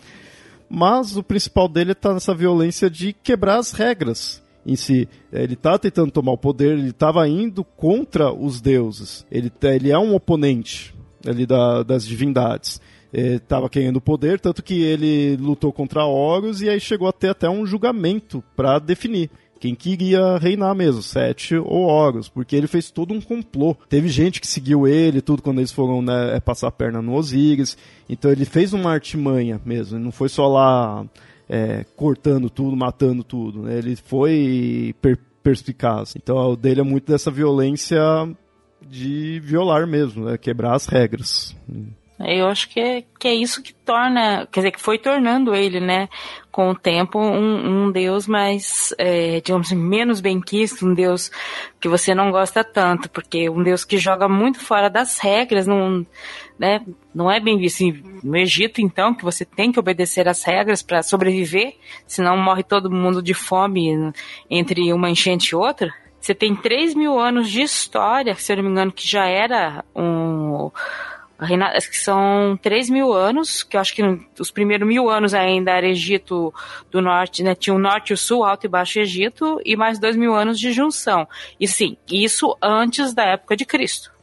Speaker 1: mas o principal dele está nessa violência de quebrar as regras em si. Ele está tentando tomar o poder, ele estava indo contra os deuses. Ele, tá, ele é um oponente ali da, das divindades. Estava querendo o poder, tanto que ele lutou contra Horus e aí chegou a ter até um julgamento para definir quem queria reinar mesmo, Sete ou Horus, porque ele fez todo um complô. Teve gente que seguiu ele, tudo quando eles foram né, é, passar a perna no Osíris. Então ele fez uma artimanha mesmo, não foi só lá é, cortando tudo, matando tudo. Né? Ele foi per perspicaz. Então o dele é muito dessa violência de violar mesmo, né? quebrar as regras.
Speaker 3: Eu acho que é, que é isso que torna, quer dizer, que foi tornando ele, né, com o tempo, um, um Deus mais, é, digamos assim, menos benquisto, um Deus que você não gosta tanto, porque um Deus que joga muito fora das regras, não, né, não é bem visto. No Egito, então, que você tem que obedecer às regras para sobreviver, senão morre todo mundo de fome entre uma enchente e outra. Você tem 3 mil anos de história, se eu não me engano, que já era um que são 3 mil anos, que eu acho que os primeiros mil anos ainda era Egito do Norte, né? Tinha o Norte e o Sul, Alto e Baixo Egito, e mais dois mil anos de junção. E sim, isso antes da época de Cristo.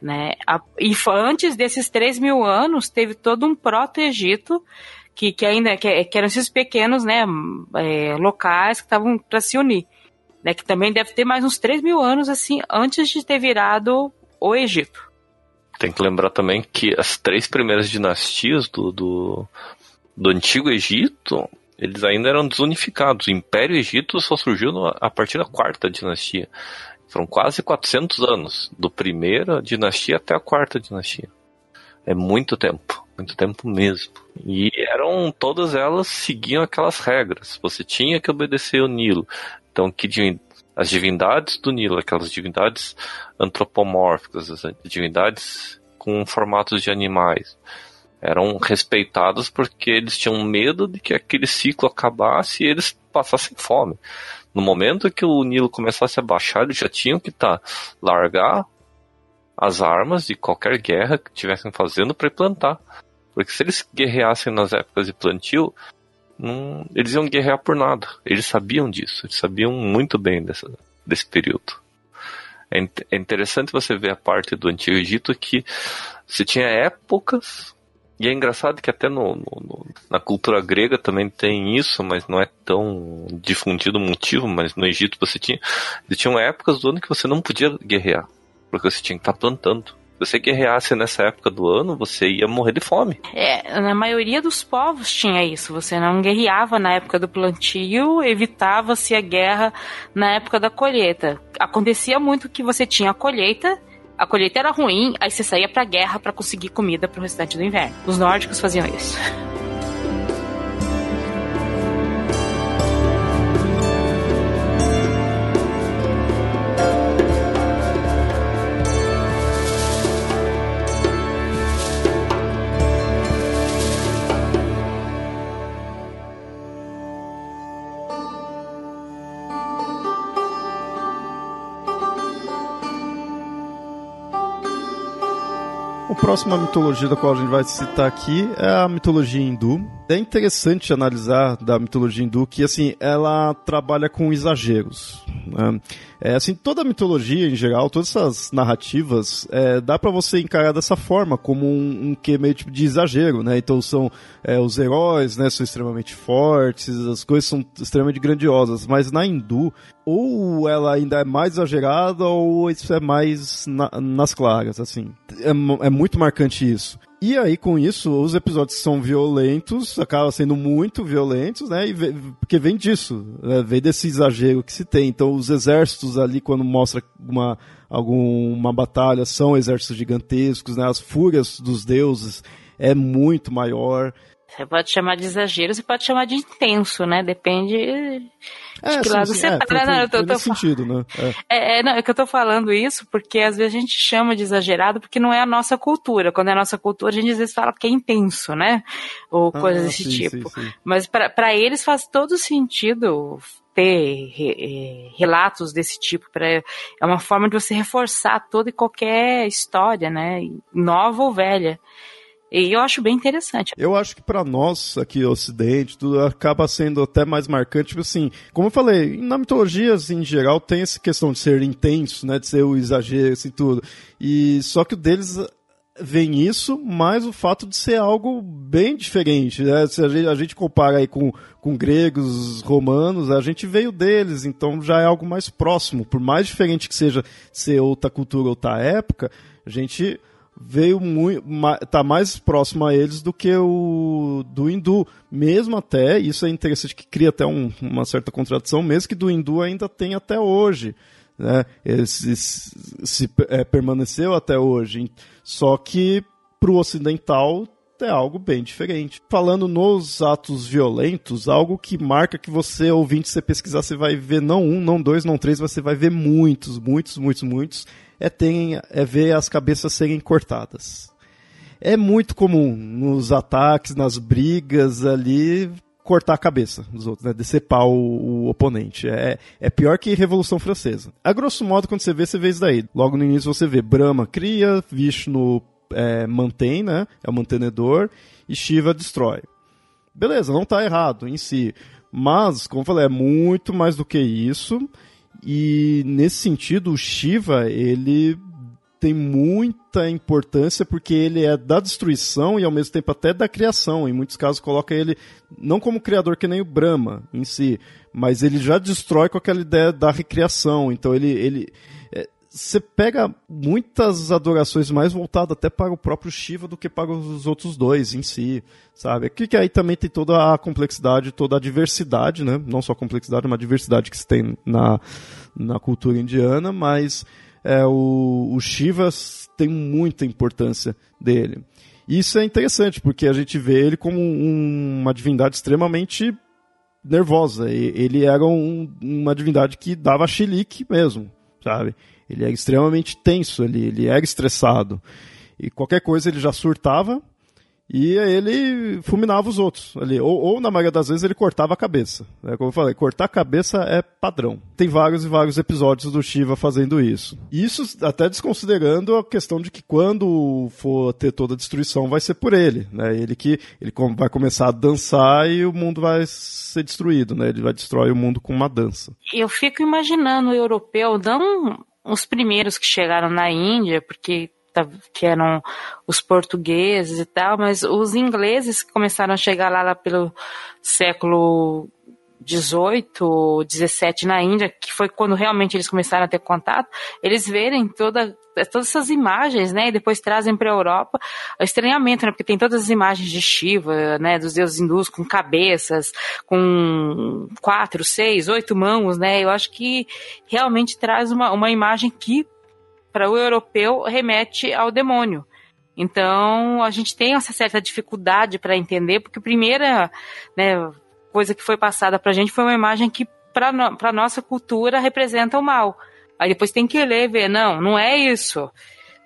Speaker 3: Né? E antes desses 3 mil anos, teve todo um proto-Egito, que, que ainda que, que, eram esses pequenos né, é, locais que estavam para se unir. Né, que também deve ter mais uns 3 mil anos assim antes de ter virado o Egito.
Speaker 2: Tem que lembrar também que as três primeiras dinastias do, do, do Antigo Egito, eles ainda eram desunificados. O Império Egito só surgiu a partir da quarta dinastia. Foram quase 400 anos, do primeira dinastia até a quarta dinastia. É muito tempo, muito tempo mesmo. E eram todas elas seguiam aquelas regras. Você tinha que obedecer o Nilo. Então, que as divindades do Nilo, aquelas divindades antropomórficas, as divindades com formatos de animais, eram respeitadas porque eles tinham medo de que aquele ciclo acabasse e eles passassem fome. No momento que o Nilo começasse a baixar, eles já tinham que tá, largar as armas de qualquer guerra que estivessem fazendo para plantar. Porque se eles guerreassem nas épocas de plantio, não, eles iam guerrear por nada. Eles sabiam disso, eles sabiam muito bem dessa, desse período. É, é interessante você ver a parte do Antigo Egito que você tinha épocas, e é engraçado que até no, no, no, na cultura grega também tem isso, mas não é tão difundido o motivo, mas no Egito você tinha, você tinha épocas do ano que você não podia guerrear, porque você tinha que estar plantando. Você guerreasse nessa época do ano, você ia morrer de fome.
Speaker 3: É, na maioria dos povos tinha isso. Você não guerreava na época do plantio, evitava-se a guerra na época da colheita. Acontecia muito que você tinha a colheita, a colheita era ruim, aí você saía pra guerra para conseguir comida pro restante do inverno. Os nórdicos faziam isso.
Speaker 1: Próxima mitologia da qual a gente vai citar aqui é a mitologia hindu. É interessante analisar da mitologia hindu que, assim, ela trabalha com exageros. Né? É, assim, toda a mitologia em geral, todas essas narrativas, é, dá para você encarar dessa forma, como um, um que meio tipo de exagero, né? Então são é, os heróis, né, são extremamente fortes, as coisas são extremamente grandiosas, mas na hindu, ou ela ainda é mais exagerada, ou isso é mais na, nas claras, assim. É, é muito marcante isso. E aí, com isso, os episódios são violentos, acabam sendo muito violentos, né? Porque vem disso, né? vem desse exagero que se tem. Então, os exércitos ali, quando mostra uma, alguma batalha, são exércitos gigantescos, né? As fúrias dos deuses é muito maior.
Speaker 3: Você pode chamar de exagero, você pode chamar de intenso, né? Depende é, de que sim, lado sim. você é. Não, eu tô, tô
Speaker 1: sentido, né?
Speaker 3: É. É, é, não, é que eu tô falando isso porque às vezes a gente chama de exagerado porque não é a nossa cultura. Quando é a nossa cultura, a gente às vezes fala que é intenso, né? Ou ah, coisas desse sim, tipo. Mas para eles faz todo sentido ter re, relatos desse tipo. Pra, é uma forma de você reforçar toda e qualquer história, né? Nova ou velha. E eu acho bem interessante.
Speaker 1: Eu acho que para nós aqui Ocidente, tudo acaba sendo até mais marcante, tipo assim, como eu falei, na mitologia assim, em geral tem essa questão de ser intenso, né, de ser o exagero assim tudo. E só que o deles vem isso, mais o fato de ser algo bem diferente. Né? Se a gente, a gente, compara aí com, com gregos, romanos, a gente veio deles, então já é algo mais próximo. Por mais diferente que seja ser outra cultura, outra época, a gente veio muito tá mais próximo a eles do que o do hindu. Mesmo até isso é interessante que cria até um, uma certa contradição mesmo que do hindu ainda tem até hoje né? Esse, se é, permaneceu até hoje. Só que para o ocidental é algo bem diferente. Falando nos atos violentos, algo que marca que você, ouvinte, você pesquisar, você vai ver não um, não dois, não três, você vai ver muitos, muitos, muitos, muitos é, tem, é ver as cabeças serem cortadas. É muito comum nos ataques, nas brigas ali, cortar a cabeça dos outros, né? decepar o, o, oponente. É, é pior que Revolução Francesa. A grosso modo, quando você vê, você vê isso daí. Logo no início você vê Brahma cria, Vishnu é, mantém, né? é o mantenedor, e Shiva destrói. Beleza, não está errado em si. Mas, como eu falei, é muito mais do que isso. E nesse sentido, o Shiva, ele tem muita importância porque ele é da destruição e ao mesmo tempo até da criação. Em muitos casos coloca ele não como criador que nem o Brahma em si, mas ele já destrói com aquela ideia da recriação. Então ele, ele você pega muitas adorações mais voltadas até para o próprio Shiva do que para os outros dois em si, sabe? Aqui que aí também tem toda a complexidade, toda a diversidade, né? Não só a complexidade, mas a diversidade que se tem na, na cultura indiana, mas é, o, o Shiva tem muita importância dele. Isso é interessante, porque a gente vê ele como um, uma divindade extremamente nervosa. Ele era um, uma divindade que dava chilique mesmo, sabe? Ele era extremamente tenso, ele, ele era estressado. E qualquer coisa ele já surtava e ele fulminava os outros ali. Ou, ou, na maioria das vezes ele cortava a cabeça. É como eu falei, cortar a cabeça é padrão. Tem vários e vários episódios do Shiva fazendo isso. Isso até desconsiderando a questão de que quando for ter toda a destruição vai ser por ele. Né? Ele que ele vai começar a dançar e o mundo vai ser destruído. Né? Ele vai destruir o mundo com uma dança.
Speaker 3: Eu fico imaginando o europeu não os primeiros que chegaram na Índia, porque tá, que eram os portugueses e tal, mas os ingleses que começaram a chegar lá, lá pelo século 18, 17 na Índia, que foi quando realmente eles começaram a ter contato, eles verem toda, todas essas imagens, né, e depois trazem para a Europa o estranhamento, né, porque tem todas as imagens de Shiva, né, dos deuses hindus com cabeças, com quatro, seis, oito mãos, né, eu acho que realmente traz uma, uma imagem que para o europeu remete ao demônio. Então, a gente tem essa certa dificuldade para entender, porque primeira, né, coisa que foi passada pra gente foi uma imagem que pra, no, nossa cultura representa o mal. Aí depois tem que ler e ver, não, não é isso.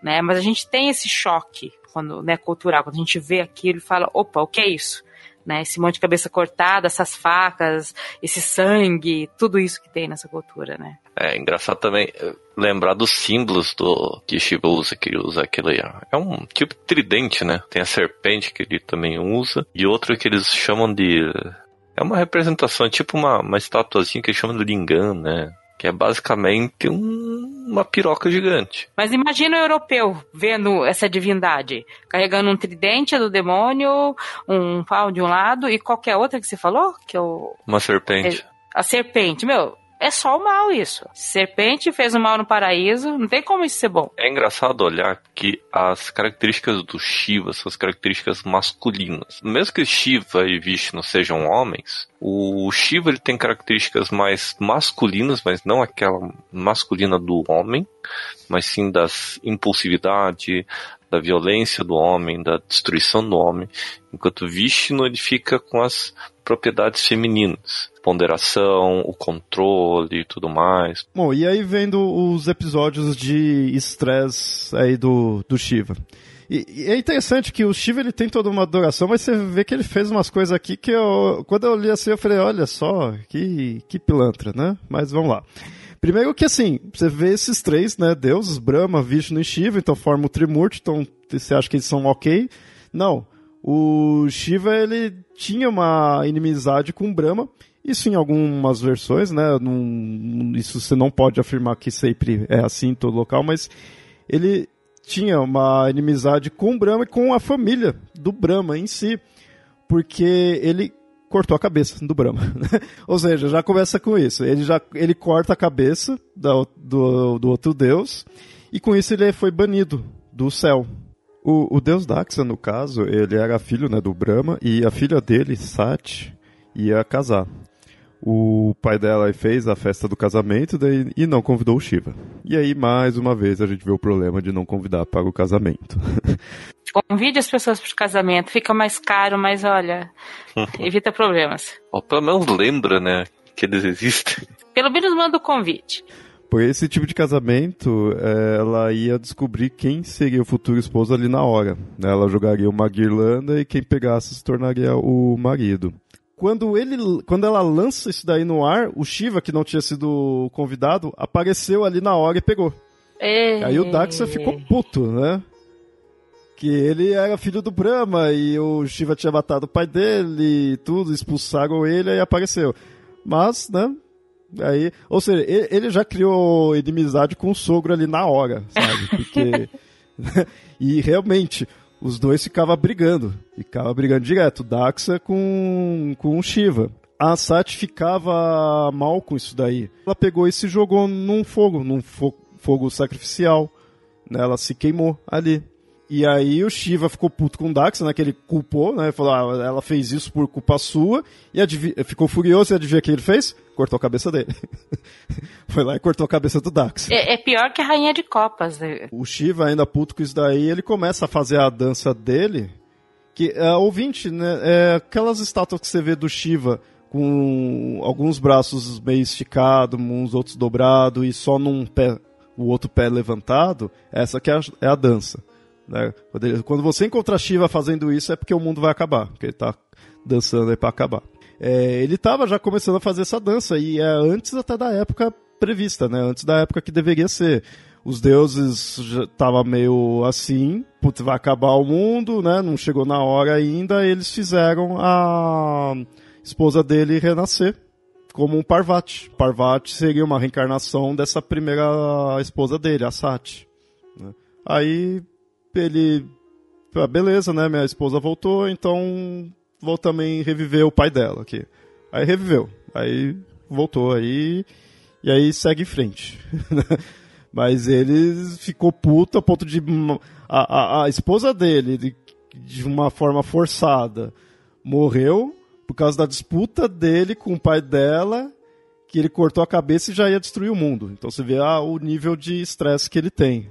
Speaker 3: né? Mas a gente tem esse choque quando, né, cultural, quando a gente vê aquilo e fala, opa, o que é isso? Né, esse monte de cabeça cortada, essas facas, esse sangue, tudo isso que tem nessa cultura, né?
Speaker 2: É engraçado também eh, lembrar dos símbolos do que Shiva usa, que ele usa aquele. É um tipo de tridente, né? Tem a serpente que ele também usa, e outro que eles chamam de. É uma representação, é tipo uma, uma estatuazinha que eles chamam de lingam, né? que é basicamente um, uma piroca gigante.
Speaker 3: Mas imagina o europeu vendo essa divindade, carregando um tridente do demônio, um pau de um lado e qualquer outra que você falou, que eu...
Speaker 2: Uma serpente.
Speaker 3: É, a serpente, meu, é só o mal isso. Serpente fez o mal no paraíso, não tem como isso ser bom.
Speaker 2: É engraçado olhar que as características do Shiva são as características masculinas. Mesmo que Shiva e Vishnu sejam homens, o Shiva ele tem características mais masculinas, mas não aquela masculina do homem, mas sim das impulsividade, da violência do homem, da destruição do homem, enquanto Vishnu ele fica com as propriedades femininas, ponderação, o controle e tudo mais.
Speaker 1: Bom, e aí vendo os episódios de estresse aí do, do Shiva. E, e, é interessante que o Shiva ele tem toda uma adoração, mas você vê que ele fez umas coisas aqui que eu, quando eu li assim, eu falei, olha só, que, que pilantra, né? Mas vamos lá. Primeiro que assim, você vê esses três, né, deuses, Brahma, Vishnu e Shiva, então forma o Trimurti, então você acha que eles são ok? Não. O Shiva, ele tinha uma inimizade com Brahma, isso em algumas versões, né, não, isso você não pode afirmar que sempre é assim em todo local, mas ele tinha uma inimizade com Brahma e com a família do Brahma em si, porque ele cortou a cabeça do Brahma. Ou seja, já começa com isso. Ele já ele corta a cabeça do, do, do outro deus e com isso ele foi banido do céu. O, o deus Daxa, no caso, ele era filho né, do Brahma e a filha dele, Sati, ia casar. O pai dela fez a festa do casamento daí, e não convidou o Shiva. E aí, mais uma vez, a gente vê o problema de não convidar para o casamento.
Speaker 3: Convide as pessoas para o casamento, fica mais caro, mas olha, evita problemas.
Speaker 2: Ou pelo menos lembra, né, que eles existem.
Speaker 3: Pelo menos manda o convite.
Speaker 1: Por esse tipo de casamento, é, ela ia descobrir quem seria o futuro esposo ali na hora. Né? Ela jogaria uma guirlanda e quem pegasse se tornaria o marido quando ele quando ela lança isso daí no ar, o Shiva, que não tinha sido convidado, apareceu ali na hora e pegou.
Speaker 3: Ei.
Speaker 1: Aí o Daxa ficou puto, né? Que ele era filho do Brahma e o Shiva tinha matado o pai dele e tudo, expulsaram ele e apareceu. Mas, né? Aí, ou seja, ele, ele já criou inimizade com o sogro ali na hora, sabe? Porque. e realmente, os dois ficavam brigando. Ficava brigando direto. Daxa com, com o Shiva. A Sati ficava mal com isso daí. Ela pegou e se jogou num fogo, num fo fogo sacrificial. Né? Ela se queimou ali. E aí o Shiva ficou puto com o Dax, né? Que ele culpou, né? Falou, ah, ela fez isso por culpa sua. E ficou furioso e adivinha o que ele fez? Cortou a cabeça dele. Foi lá e cortou a cabeça do Dax.
Speaker 3: É, é, pior que a rainha de copas. Né?
Speaker 1: O Shiva ainda puto com isso daí, ele começa a fazer a dança dele. Que, é, ouvinte, né? É, aquelas estátuas que você vê do Shiva com alguns braços meio esticados, uns outros dobrados e só num pé, o outro pé levantado, essa que é a, é a dança. Né? Quando você encontra Shiva fazendo isso, é porque o mundo vai acabar, porque ele está dançando aí para acabar. É, ele estava já começando a fazer essa dança, e é antes até da época prevista, né? Antes da época que deveria ser. Os deuses estavam meio assim, putz, vai acabar o mundo, né? Não chegou na hora ainda, eles fizeram a esposa dele renascer como um Parvati. Parvati seria uma reencarnação dessa primeira esposa dele, a Sati. Né? Aí ele. Ah, beleza, né? Minha esposa voltou, então vou também reviver o pai dela aqui. Aí reviveu. Aí voltou aí. E aí segue em frente. Mas ele ficou puto a ponto de. A, a, a esposa dele, de, de uma forma forçada, morreu por causa da disputa dele com o pai dela, que ele cortou a cabeça e já ia destruir o mundo. Então você vê ah, o nível de estresse que ele tem.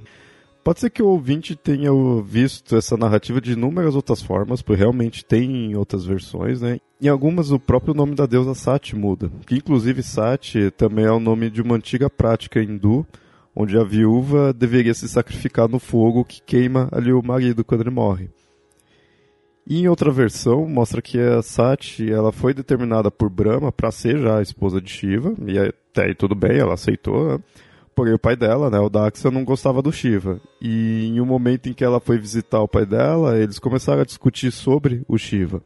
Speaker 1: Pode ser que o ouvinte tenha visto essa narrativa de inúmeras outras formas, porque realmente tem outras versões, né? Em algumas, o próprio nome da deusa Sati muda. Que, inclusive, Sati também é o nome de uma antiga prática hindu, onde a viúva deveria se sacrificar no fogo que queima ali o marido quando ele morre. E em outra versão, mostra que a Sati ela foi determinada por Brahma para ser já a esposa de Shiva, e até aí tudo bem, ela aceitou, né? Porém, o pai dela, né, o Daxa, não gostava do Shiva. E em um momento em que ela foi visitar o pai dela, eles começaram a discutir sobre o Shiva.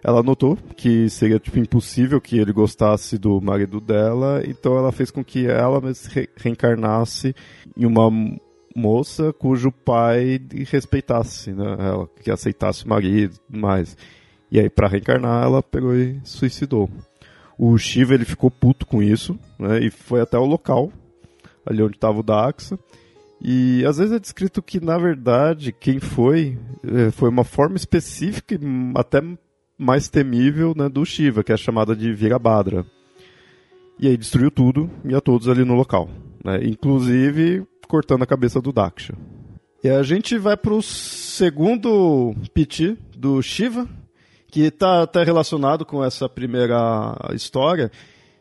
Speaker 1: Ela notou que seria tipo, impossível que ele gostasse do marido dela, então ela fez com que ela re reencarnasse em uma moça cujo pai respeitasse, né, ela, que aceitasse o marido mais. E aí, para reencarnar, ela pegou e suicidou. O Shiva ele ficou puto com isso, né, e foi até o local, ali onde estava o Daxa. E às vezes é descrito que, na verdade, quem foi, eh, foi uma forma específica, até mais temível né, do Shiva, que é chamada de Virabhadra. E aí destruiu tudo e a todos ali no local. Né, inclusive cortando a cabeça do Daksha. E a gente vai para o segundo piti do Shiva, que está até relacionado com essa primeira história,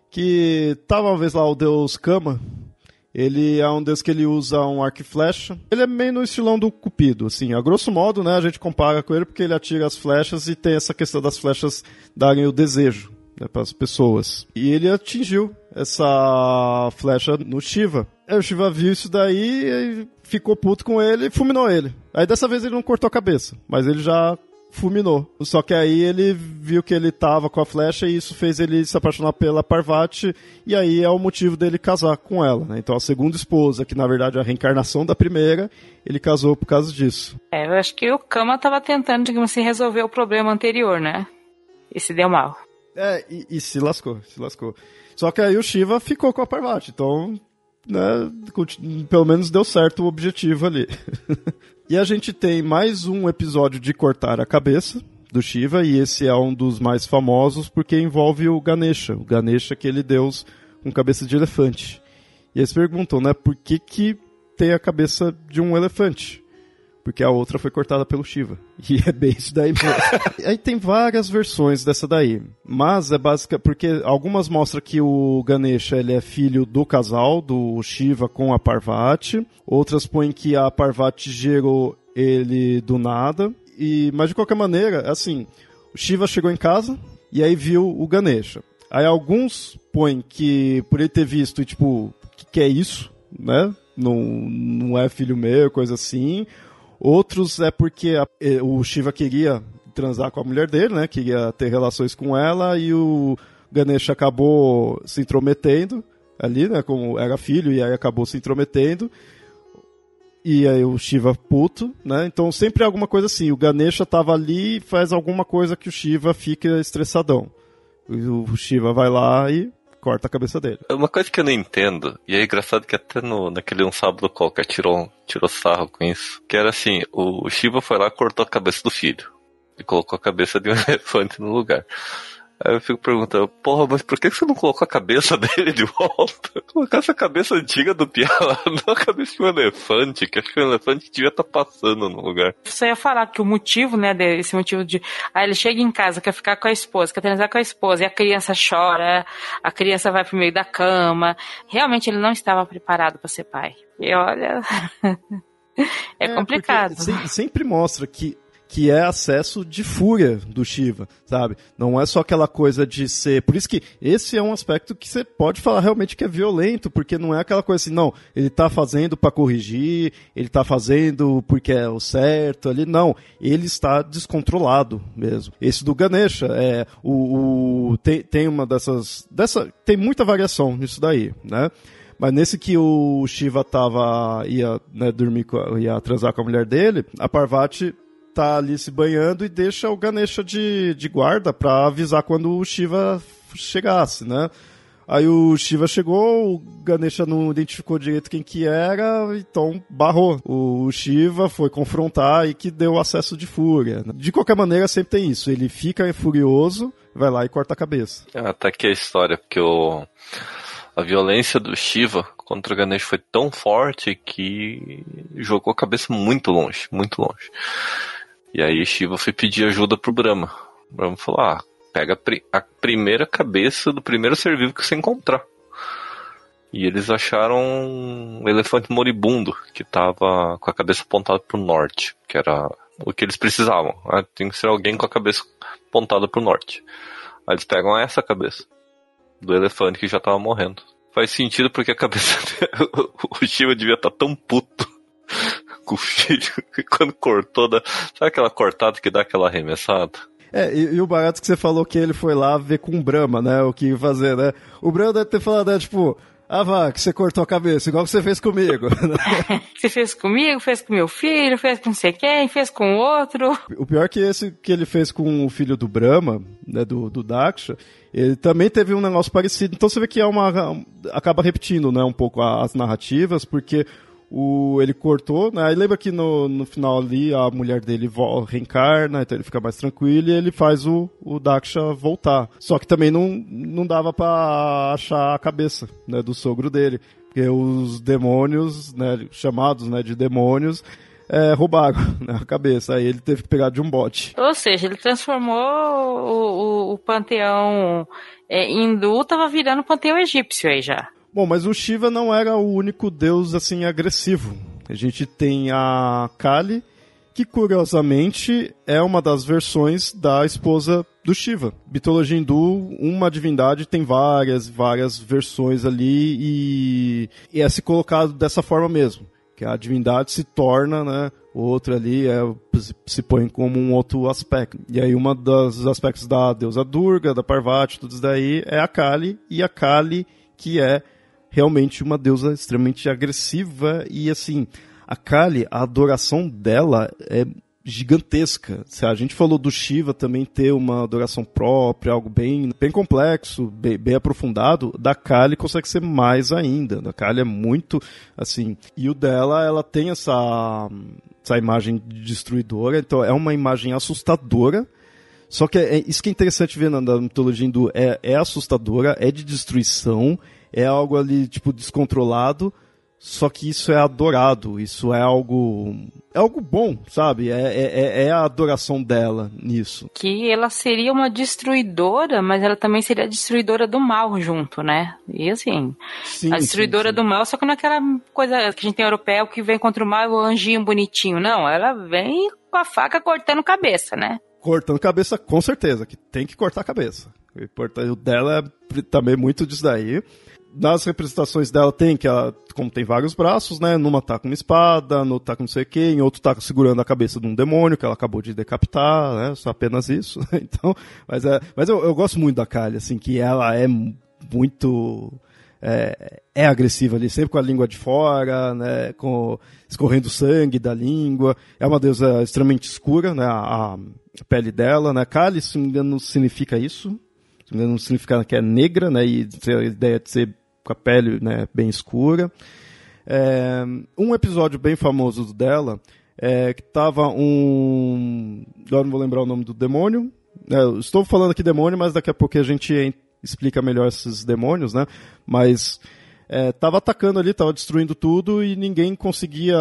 Speaker 1: que estava uma vez lá o deus Kama, ele é um deus que ele usa um arco e flecha. Ele é meio no estilão do Cupido, assim. A grosso modo, né, a gente compara com ele porque ele atira as flechas e tem essa questão das flechas darem o desejo né, para as pessoas. E ele atingiu essa flecha no Shiva. Aí o Shiva viu isso daí e ficou puto com ele e fulminou ele. Aí dessa vez ele não cortou a cabeça, mas ele já fulminou. Só que aí ele viu que ele tava com a flecha e isso fez ele se apaixonar pela Parvati e aí é o motivo dele casar com ela. Né? Então a segunda esposa, que na verdade é a reencarnação da primeira, ele casou por causa disso.
Speaker 3: É, eu acho que o Kama tava tentando, digamos assim, resolver o problema anterior, né? E se deu mal.
Speaker 1: É, e, e se lascou, se lascou. Só que aí o Shiva ficou com a Parvati, então né, pelo menos deu certo o objetivo ali. e a gente tem mais um episódio de cortar a cabeça do Shiva, e esse é um dos mais famosos porque envolve o Ganesha, o Ganesha que ele deus com cabeça de elefante. E eles perguntam, né, por que que tem a cabeça de um elefante? Porque a outra foi cortada pelo Shiva. E é bem isso daí mesmo. Aí tem várias versões dessa daí, mas é básica porque algumas mostram que o Ganesha ele é filho do casal do Shiva com a Parvati, outras põem que a Parvati gerou ele do nada. E mas de qualquer maneira, assim, o Shiva chegou em casa e aí viu o Ganesha. Aí alguns põem que por ele ter visto e tipo, que, que é isso, né? Não, não é filho meu, coisa assim. Outros é porque a, o Shiva queria transar com a mulher dele, né? Queria ter relações com ela e o Ganesha acabou se intrometendo ali, né? Como era filho e aí acabou se intrometendo. E aí o Shiva puto, né? Então sempre é alguma coisa assim. O Ganesha tava ali e faz alguma coisa que o Shiva fica estressadão. O Shiva vai lá e corta a cabeça dele.
Speaker 2: É uma coisa que eu não entendo, e é engraçado que até no, naquele um sábado qualquer tirou, tirou sarro com isso, que era assim, o Shiva foi lá cortou a cabeça do filho. E colocou a cabeça de um elefante no lugar. Aí eu fico perguntando, porra, mas por que você não colocou a cabeça dele de volta? Colocar essa cabeça antiga do Pia lá, não a cabeça de um elefante, que acho que o elefante devia estar tá passando no lugar.
Speaker 3: Você ia falar que o motivo, né, desse motivo de. Aí ele chega em casa, quer ficar com a esposa, quer transar com a esposa, e a criança chora, a criança vai pro meio da cama. Realmente ele não estava preparado para ser pai. E olha. é, é complicado.
Speaker 1: Sempre mostra que que é acesso de fúria do Shiva, sabe? Não é só aquela coisa de ser. Por isso que esse é um aspecto que você pode falar realmente que é violento, porque não é aquela coisa assim, não, ele tá fazendo para corrigir, ele tá fazendo porque é o certo ali. Não, ele está descontrolado mesmo. Esse do Ganesha, é, o, o tem, tem uma dessas. Dessa, tem muita variação nisso daí, né? Mas nesse que o Shiva tava, ia né, dormir, ia transar com a mulher dele, a Parvati tá ali se banhando e deixa o Ganesha de, de guarda para avisar quando o Shiva chegasse, né? Aí o Shiva chegou, o Ganesha não identificou direito quem que era, então barrou. O Shiva foi confrontar e que deu acesso de fúria. Né? De qualquer maneira, sempre tem isso. Ele fica furioso, vai lá e corta a cabeça.
Speaker 2: Ah, tá aqui a história, porque o... a violência do Shiva contra o Ganesha foi tão forte que jogou a cabeça muito longe, muito longe. E aí Shiva foi pedir ajuda pro Brahma. O Brahma falou: ah, pega a, primeira cabeça do primeiro ser vivo que você encontrar. E eles acharam um elefante moribundo que estava com a cabeça apontada para o norte, que era o que eles precisavam. Ah, tem que ser alguém com a cabeça apontada para o norte. Aí eles pegam essa cabeça do elefante que já estava morrendo. Faz sentido porque a cabeça o Shiva devia estar tá tão puto com o filho que quando cortou, da... sabe aquela cortada que dá aquela arremessada?
Speaker 1: É, e, e, o barato que você falou que ele foi lá ver com o Brahma, né? O que fazer, né? O Brahma deve ter falado, né, tipo, ah, vá, que você cortou a cabeça, igual que você fez comigo.
Speaker 3: você fez comigo, fez com meu filho, fez com não sei quem, fez com outro.
Speaker 1: O pior é que esse que ele fez com o filho do Brahma, né, do, do Daksha, ele também teve um negócio parecido. Então você vê que é uma. acaba repetindo, né, um pouco as narrativas, porque o, ele cortou, né? Aí lembra que no, no final ali a mulher dele reencarna, então ele fica mais tranquilo e ele faz o, o Daksha voltar. Só que também não, não dava para achar a cabeça né, do sogro dele. Porque os demônios, né, chamados né, de demônios, é, roubaram né, a cabeça. Aí ele teve que pegar de um bote.
Speaker 3: Ou seja, ele transformou o, o, o panteão é, hindu, tava virando panteão egípcio aí já.
Speaker 1: Bom, mas o Shiva não era o único deus assim agressivo. A gente tem a Kali, que curiosamente é uma das versões da esposa do Shiva. Mitologia hindu, uma divindade tem várias, várias versões ali e, e é se colocado dessa forma mesmo. Que a divindade se torna, né, outro ali é, se põe como um outro aspecto. E aí uma dos aspectos da deusa Durga, da Parvati, tudo isso daí é a Kali, e a Kali que é realmente uma deusa extremamente agressiva e assim, a Kali, a adoração dela é gigantesca. A gente falou do Shiva também ter uma adoração própria, algo bem, bem complexo, bem, bem, aprofundado. Da Kali consegue ser mais ainda. Da Kali é muito assim. E o dela, ela tem essa, essa imagem destruidora. Então é uma imagem assustadora. Só que é, é isso que é interessante ver na, na mitologia hindu. É, é assustadora, é de destruição, é algo ali, tipo, descontrolado, só que isso é adorado, isso é algo. É algo bom, sabe? É, é, é, é a adoração dela nisso.
Speaker 3: Que ela seria uma destruidora, mas ela também seria a destruidora do mal junto, né? E assim, sim, a destruidora sim, sim. do mal, só que não é aquela coisa que a gente tem europeu que vem contra o mal o anjinho bonitinho. Não, ela vem com a faca cortando cabeça, né?
Speaker 1: Cortando cabeça, com certeza, que tem que cortar a cabeça. O dela é também muito disso daí nas representações dela tem que ela, como tem vários braços, né? Numa tá com uma espada, no tá com não sei o quê, em outro tá segurando a cabeça de um demônio que ela acabou de decapitar, né? Só apenas isso. então, mas é, mas eu, eu gosto muito da Kali, assim, que ela é muito é, é, agressiva ali, sempre com a língua de fora, né? Com escorrendo sangue da língua. É uma deusa extremamente escura, né? A, a pele dela, né? Kali, se não me engano, significa isso. Não significa que é negra, né? E a ideia de ser com a pele né, bem escura. É, um episódio bem famoso dela é que tava um. Agora não vou lembrar o nome do demônio. É, estou falando aqui demônio, mas daqui a pouco a gente explica melhor esses demônios, né? Mas é, tava atacando ali, tava destruindo tudo e ninguém conseguia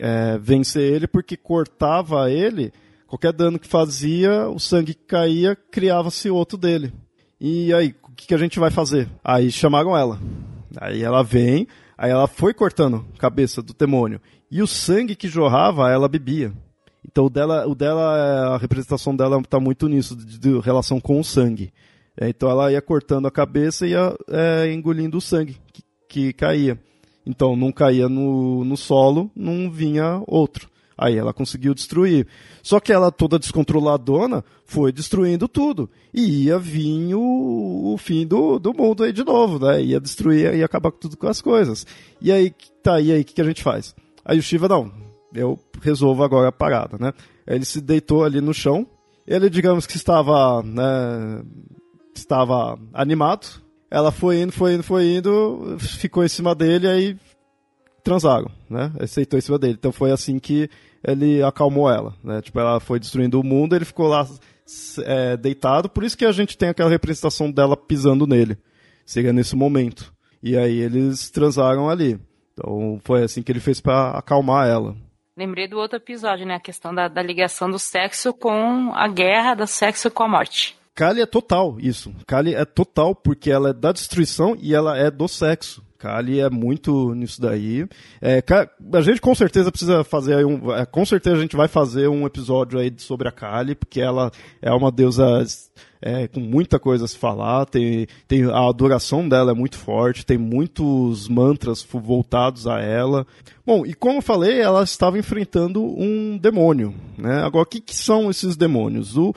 Speaker 1: é, vencer ele porque cortava ele. Qualquer dano que fazia, o sangue que caía, criava-se outro dele. E aí, o que, que a gente vai fazer? Aí chamaram ela. Aí ela vem, aí ela foi cortando a cabeça do demônio. E o sangue que jorrava, ela bebia. Então o dela, o dela a representação dela está muito nisso, de, de, relação com o sangue. É, então ela ia cortando a cabeça e ia é, engolindo o sangue que, que caía. Então não caía no, no solo, não vinha outro. Aí ela conseguiu destruir. Só que ela, toda descontroladona, foi destruindo tudo. E ia vir o, o fim do, do mundo aí de novo, né? Ia destruir, ia acabar com tudo com as coisas. E aí, tá, e aí, o que, que a gente faz? Aí o Shiva, não, eu resolvo agora a parada, né? Ele se deitou ali no chão. Ele, digamos que estava, né, estava animado. Ela foi indo, foi indo, foi indo, ficou em cima dele, aí transaram, né? Aceitou em cima dele. Então foi assim que ele acalmou ela, né? Tipo, ela foi destruindo o mundo, ele ficou lá é, deitado, por isso que a gente tem aquela representação dela pisando nele. Seria nesse momento. E aí eles transaram ali. Então foi assim que ele fez para acalmar ela.
Speaker 3: Lembrei do outro episódio, né? A questão da, da ligação do sexo com a guerra, do sexo com a morte.
Speaker 1: Kali é total isso. Kali é total porque ela é da destruição e ela é do sexo. Kali é muito nisso daí. É, a gente com certeza precisa fazer um, é, com certeza a gente vai fazer um episódio aí sobre a Kali, porque ela é uma deusa é, com muita coisa a se falar, tem, tem, a adoração dela é muito forte, tem muitos mantras voltados a ela. Bom, e como eu falei, ela estava enfrentando um demônio. Né? Agora, o que, que são esses demônios? O,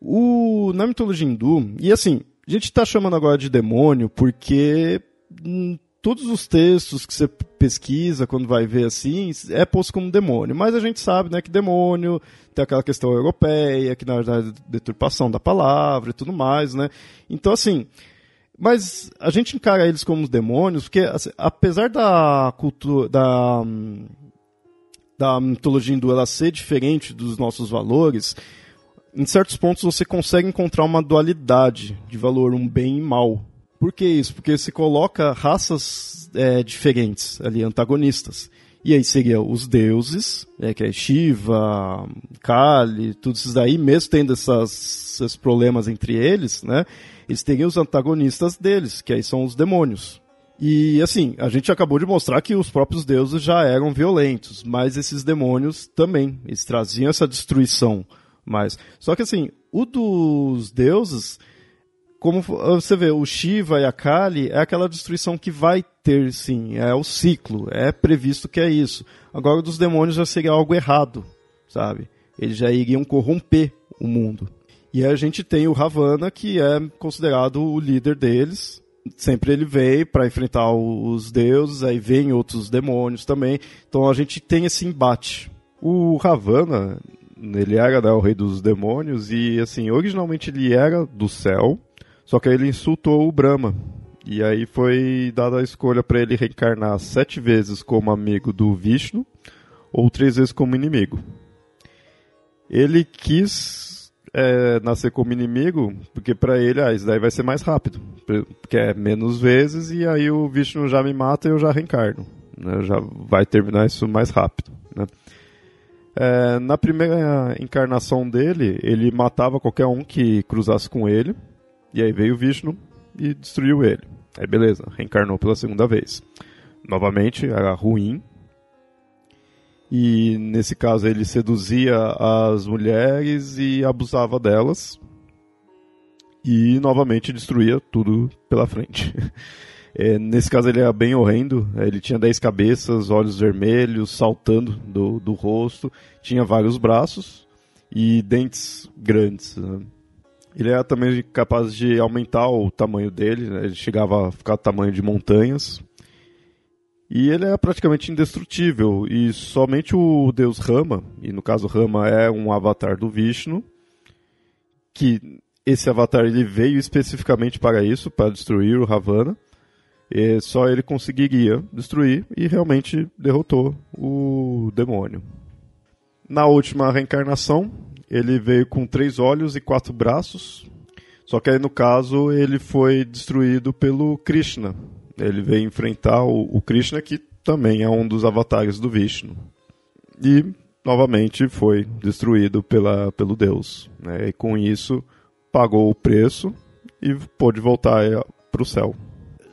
Speaker 1: o, na mitologia hindu, e assim, a gente está chamando agora de demônio porque hum, todos os textos que você pesquisa, quando vai ver assim, é posto como demônio. Mas a gente sabe né, que demônio tem aquela questão europeia, que na verdade deturpação da palavra e tudo mais, né? Então, assim, mas a gente encara eles como demônios, porque assim, apesar da cultura, da, da mitologia hindu ela ser diferente dos nossos valores, em certos pontos você consegue encontrar uma dualidade de valor, um bem e mal. Por que isso? Porque se coloca raças é, diferentes ali, antagonistas. E aí seria os deuses, né, que é Shiva, Kali, tudo isso daí, mesmo tendo essas, esses problemas entre eles, né? Eles teriam os antagonistas deles, que aí são os demônios. E assim, a gente acabou de mostrar que os próprios deuses já eram violentos, mas esses demônios também, eles traziam essa destruição. Mas, só que assim, o dos deuses, como você vê, o Shiva e a Kali é aquela destruição que vai ter, sim, é o ciclo, é previsto que é isso. Agora, dos demônios já seria algo errado, sabe? Eles já iriam corromper o mundo. E a gente tem o Ravana, que é considerado o líder deles. Sempre ele vem para enfrentar os deuses, aí vem outros demônios também. Então a gente tem esse embate. O Ravana, ele era né, o rei dos demônios e assim, originalmente ele era do céu, só que aí ele insultou o Brahma. E aí foi dada a escolha para ele reencarnar sete vezes como amigo do Vishnu ou três vezes como inimigo. Ele quis é, nascer como inimigo porque para ele ah, isso daí vai ser mais rápido, porque é menos vezes e aí o Vishnu já me mata e eu já reencarno. Né? Já vai terminar isso mais rápido. Né? É, na primeira encarnação dele, ele matava qualquer um que cruzasse com ele e aí veio o Vishnu e destruiu ele. Aí beleza, reencarnou pela segunda vez. Novamente, era ruim. E nesse caso ele seduzia as mulheres e abusava delas. E novamente destruía tudo pela frente. É, nesse caso ele era bem horrendo. Ele tinha dez cabeças, olhos vermelhos, saltando do, do rosto. Tinha vários braços e dentes grandes. Né? Ele era também capaz de aumentar o tamanho dele, né? ele chegava a ficar tamanho de montanhas. E ele é praticamente indestrutível, e somente o deus Rama, e no caso Rama é um avatar do Vishnu, que esse avatar ele veio especificamente para isso, para destruir o Ravana, e só ele conseguiria destruir e realmente derrotou o demônio. Na última reencarnação, ele veio com três olhos e quatro braços. Só que aí no caso ele foi destruído pelo Krishna. Ele veio enfrentar o, o Krishna, que também é um dos avatares do Vishnu. E novamente foi destruído pela, pelo Deus. Né? E com isso pagou o preço e pôde voltar para o céu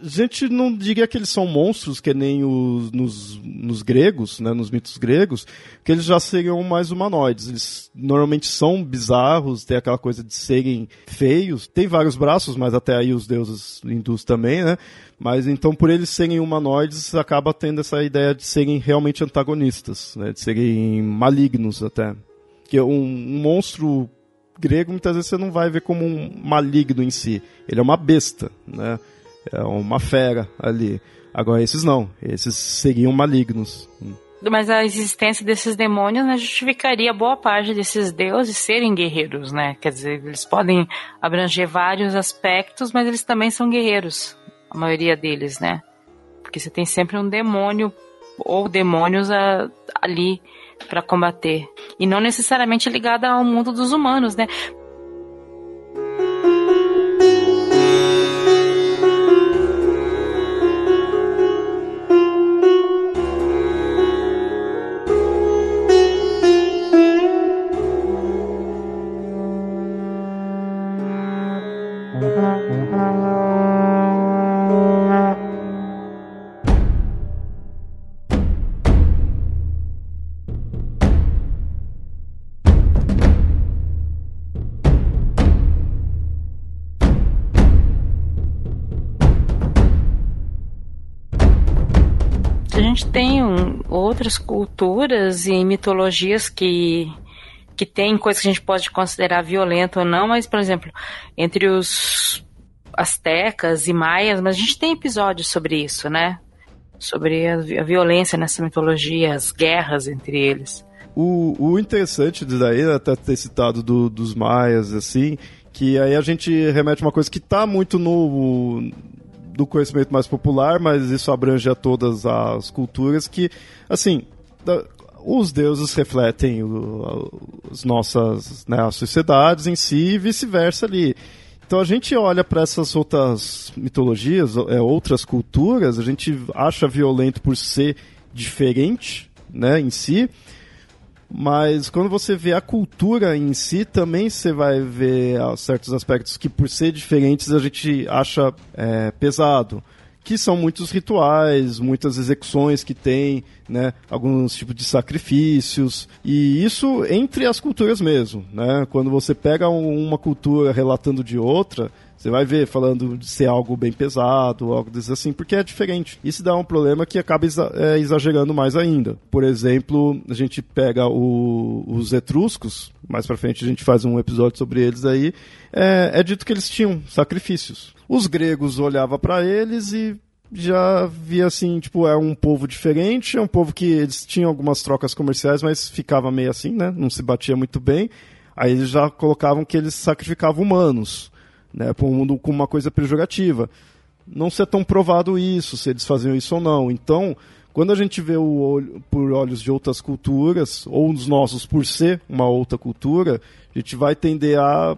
Speaker 1: gente não diria que eles são monstros, que nem os nos, nos gregos, né, nos mitos gregos, que eles já seriam mais humanoides. Eles normalmente são bizarros, tem aquela coisa de serem feios. Tem vários braços, mas até aí os deuses hindus também, né? Mas então, por eles serem humanoides, acaba tendo essa ideia de serem realmente antagonistas, né? De serem malignos até. Que um, um monstro grego, muitas vezes você não vai ver como um maligno em si. Ele é uma besta, né? É uma fera ali. Agora esses não, esses seriam malignos.
Speaker 3: Mas a existência desses demônios né, justificaria boa parte desses deuses serem guerreiros, né? Quer dizer, eles podem abranger vários aspectos, mas eles também são guerreiros, a maioria deles, né? Porque você tem sempre um demônio ou demônios a, ali para combater. E não necessariamente ligada ao mundo dos humanos, né? Outras culturas e mitologias que que tem coisas que a gente pode considerar violenta ou não, mas, por exemplo, entre os astecas e maias, mas a gente tem episódios sobre isso, né? Sobre a, a violência nessa mitologia, as guerras entre eles.
Speaker 1: O, o interessante daí, até ter citado do, dos maias, assim, que aí a gente remete uma coisa que está muito no do conhecimento mais popular, mas isso abrange a todas as culturas que, assim, os deuses refletem as nossas né, as sociedades em si e vice-versa ali. Então a gente olha para essas outras mitologias, é, outras culturas, a gente acha violento por ser diferente, né, em si. Mas quando você vê a cultura em si, também você vai ver certos aspectos que, por ser diferentes, a gente acha é, pesado. Que são muitos rituais, muitas execuções que tem, né, alguns tipos de sacrifícios, e isso entre as culturas mesmo, né? Quando você pega uma cultura relatando de outra, você vai ver falando de ser algo bem pesado, algo desse assim, porque é diferente. Isso dá um problema que acaba é, exagerando mais ainda. Por exemplo, a gente pega o, os etruscos, mais pra frente a gente faz um episódio sobre eles aí, é, é dito que eles tinham sacrifícios. Os gregos olhavam para eles e já via assim, tipo, é um povo diferente, é um povo que eles tinham algumas trocas comerciais, mas ficava meio assim, né? Não se batia muito bem. Aí eles já colocavam que eles sacrificavam humanos, né? Por um mundo com uma coisa pejorativa. Não ser tão provado isso, se eles faziam isso ou não. Então, quando a gente vê olho, por olhos de outras culturas, ou os nossos por ser uma outra cultura, a gente vai tender a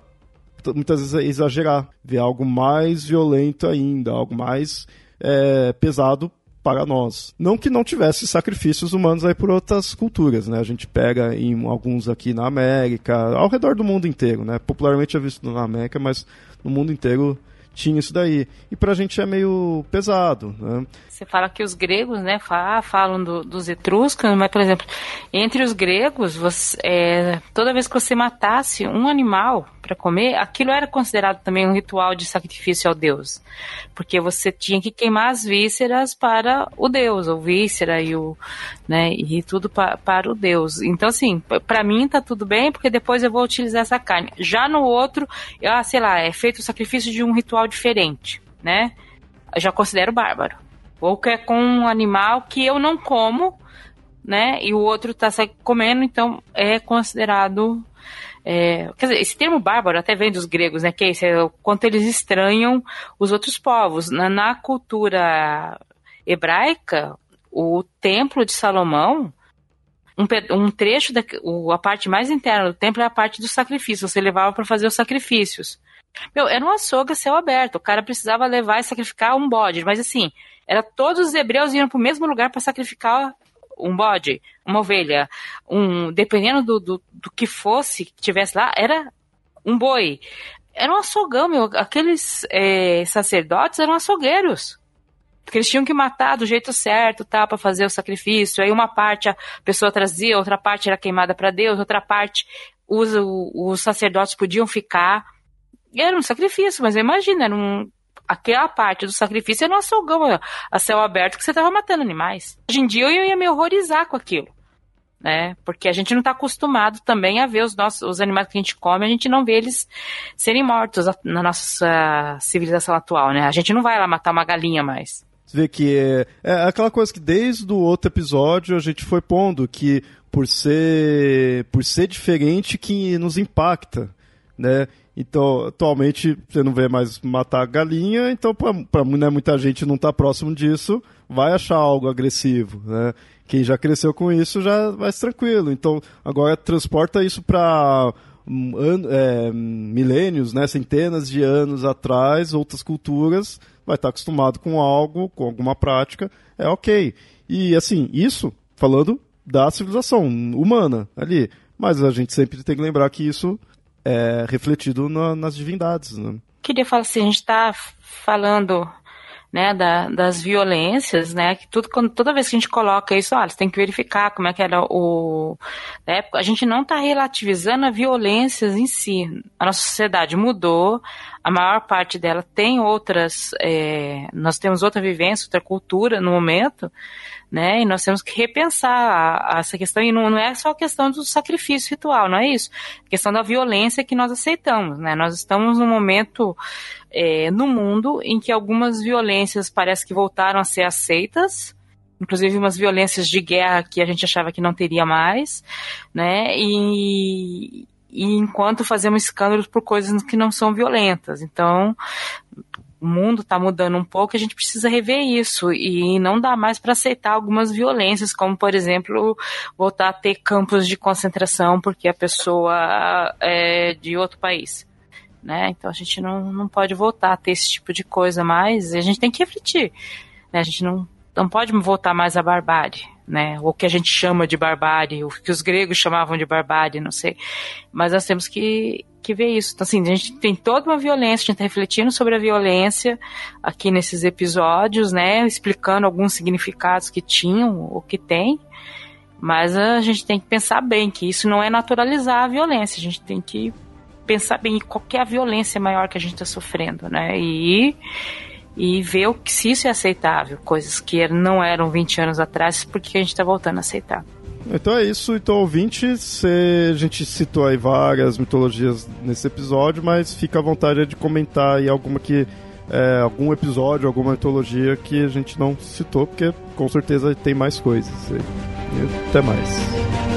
Speaker 1: muitas vezes exagerar, ver algo mais violento ainda, algo mais é, pesado para nós. Não que não tivesse sacrifícios humanos aí por outras culturas, né? A gente pega em alguns aqui na América, ao redor do mundo inteiro, né? Popularmente é visto na América, mas no mundo inteiro tinha isso daí. E pra gente é meio pesado, né?
Speaker 3: Você fala que os gregos, né, falam do, dos etruscos, mas, por exemplo, entre os gregos, você, é, toda vez que você matasse um animal para comer, aquilo era considerado também um ritual de sacrifício ao deus, porque você tinha que queimar as vísceras para o deus, o víscera e o, né, e tudo pa, para o deus. Então, assim, para mim tá tudo bem, porque depois eu vou utilizar essa carne. Já no outro, ah, sei lá, é feito o sacrifício de um ritual diferente, né? Eu já considero bárbaro. Ou que é com um animal que eu não como, né? E o outro está comendo, então é considerado. É, quer dizer, esse termo bárbaro até vem dos gregos, né? Que é, esse, é o quanto eles estranham os outros povos. Na, na cultura hebraica, o templo de Salomão, um, um trecho da o, a parte mais interna do templo é a parte do sacrifício. Você levava para fazer os sacrifícios. Meu, era uma açougue céu aberto. O cara precisava levar e sacrificar um bode. Mas assim, era todos os hebreus iam para o mesmo lugar para sacrificar um bode, uma ovelha, um dependendo do, do, do, que fosse que tivesse lá, era um boi. Era um açouguão, meu. Aqueles é, sacerdotes eram açougueiros. Porque eles tinham que matar do jeito certo, tá, para fazer o sacrifício. Aí uma parte a pessoa trazia, outra parte era queimada para Deus, outra parte os, os sacerdotes podiam ficar. E era um sacrifício, mas imagina, era um, aquela parte do sacrifício era um açouguão a céu aberto que você estava matando animais. Hoje em dia eu ia me horrorizar com aquilo. Né? Porque a gente não está acostumado também a ver os nossos os animais que a gente come, a gente não vê eles serem mortos na nossa civilização atual, né? A gente não vai lá matar uma galinha mais.
Speaker 1: Você vê que é, é aquela coisa que desde o outro episódio a gente foi pondo que por ser por ser diferente que nos impacta, né? Então, atualmente, você não vê mais matar galinha, então, para né, muita gente não estar tá próximo disso, vai achar algo agressivo, né? Quem já cresceu com isso já vai tranquilo. Então, agora transporta isso para um, é, milênios, né, centenas de anos atrás, outras culturas, vai estar tá acostumado com algo, com alguma prática, é ok. E, assim, isso falando da civilização humana ali. Mas a gente sempre tem que lembrar que isso é refletido na, nas divindades. Né?
Speaker 3: queria falar assim, a gente está falando né, da, das violências, né, que tudo, quando, toda vez que a gente coloca isso, olha, você tem que verificar como é que era o... Né, a gente não está relativizando a violências em si. A nossa sociedade mudou, a maior parte dela tem outras, é, nós temos outra vivência, outra cultura no momento, né? E nós temos que repensar a, a essa questão, e não, não, é só a questão do sacrifício ritual, não é isso. A questão da violência que nós aceitamos, né? Nós estamos num momento é, no mundo em que algumas violências parece que voltaram a ser aceitas, inclusive umas violências de guerra que a gente achava que não teria mais, né? E, e enquanto fazemos escândalos por coisas que não são violentas. Então, o mundo está mudando um pouco, a gente precisa rever isso e não dá mais para aceitar algumas violências, como por exemplo voltar a ter campos de concentração porque a pessoa é de outro país. Né? Então a gente não, não pode voltar a ter esse tipo de coisa mais, e a gente tem que refletir. Né? A gente não, não pode voltar mais à barbárie né? O que a gente chama de barbárie, o que os gregos chamavam de barbárie, não sei. Mas nós temos que, que ver isso. Então, assim, a gente tem toda uma violência, a gente está refletindo sobre a violência aqui nesses episódios, né? Explicando alguns significados que tinham, ou que tem. Mas a gente tem que pensar bem que isso não é naturalizar a violência. A gente tem que pensar bem qual é a violência maior que a gente está sofrendo, né? E e ver o que, se isso é aceitável, coisas que não eram 20 anos atrás, porque a gente está voltando a aceitar.
Speaker 1: Então é isso, então ouvinte, a gente citou aí várias mitologias nesse episódio, mas fica à vontade de comentar aí alguma que é, algum episódio, alguma mitologia que a gente não citou, porque com certeza tem mais coisas. E até mais.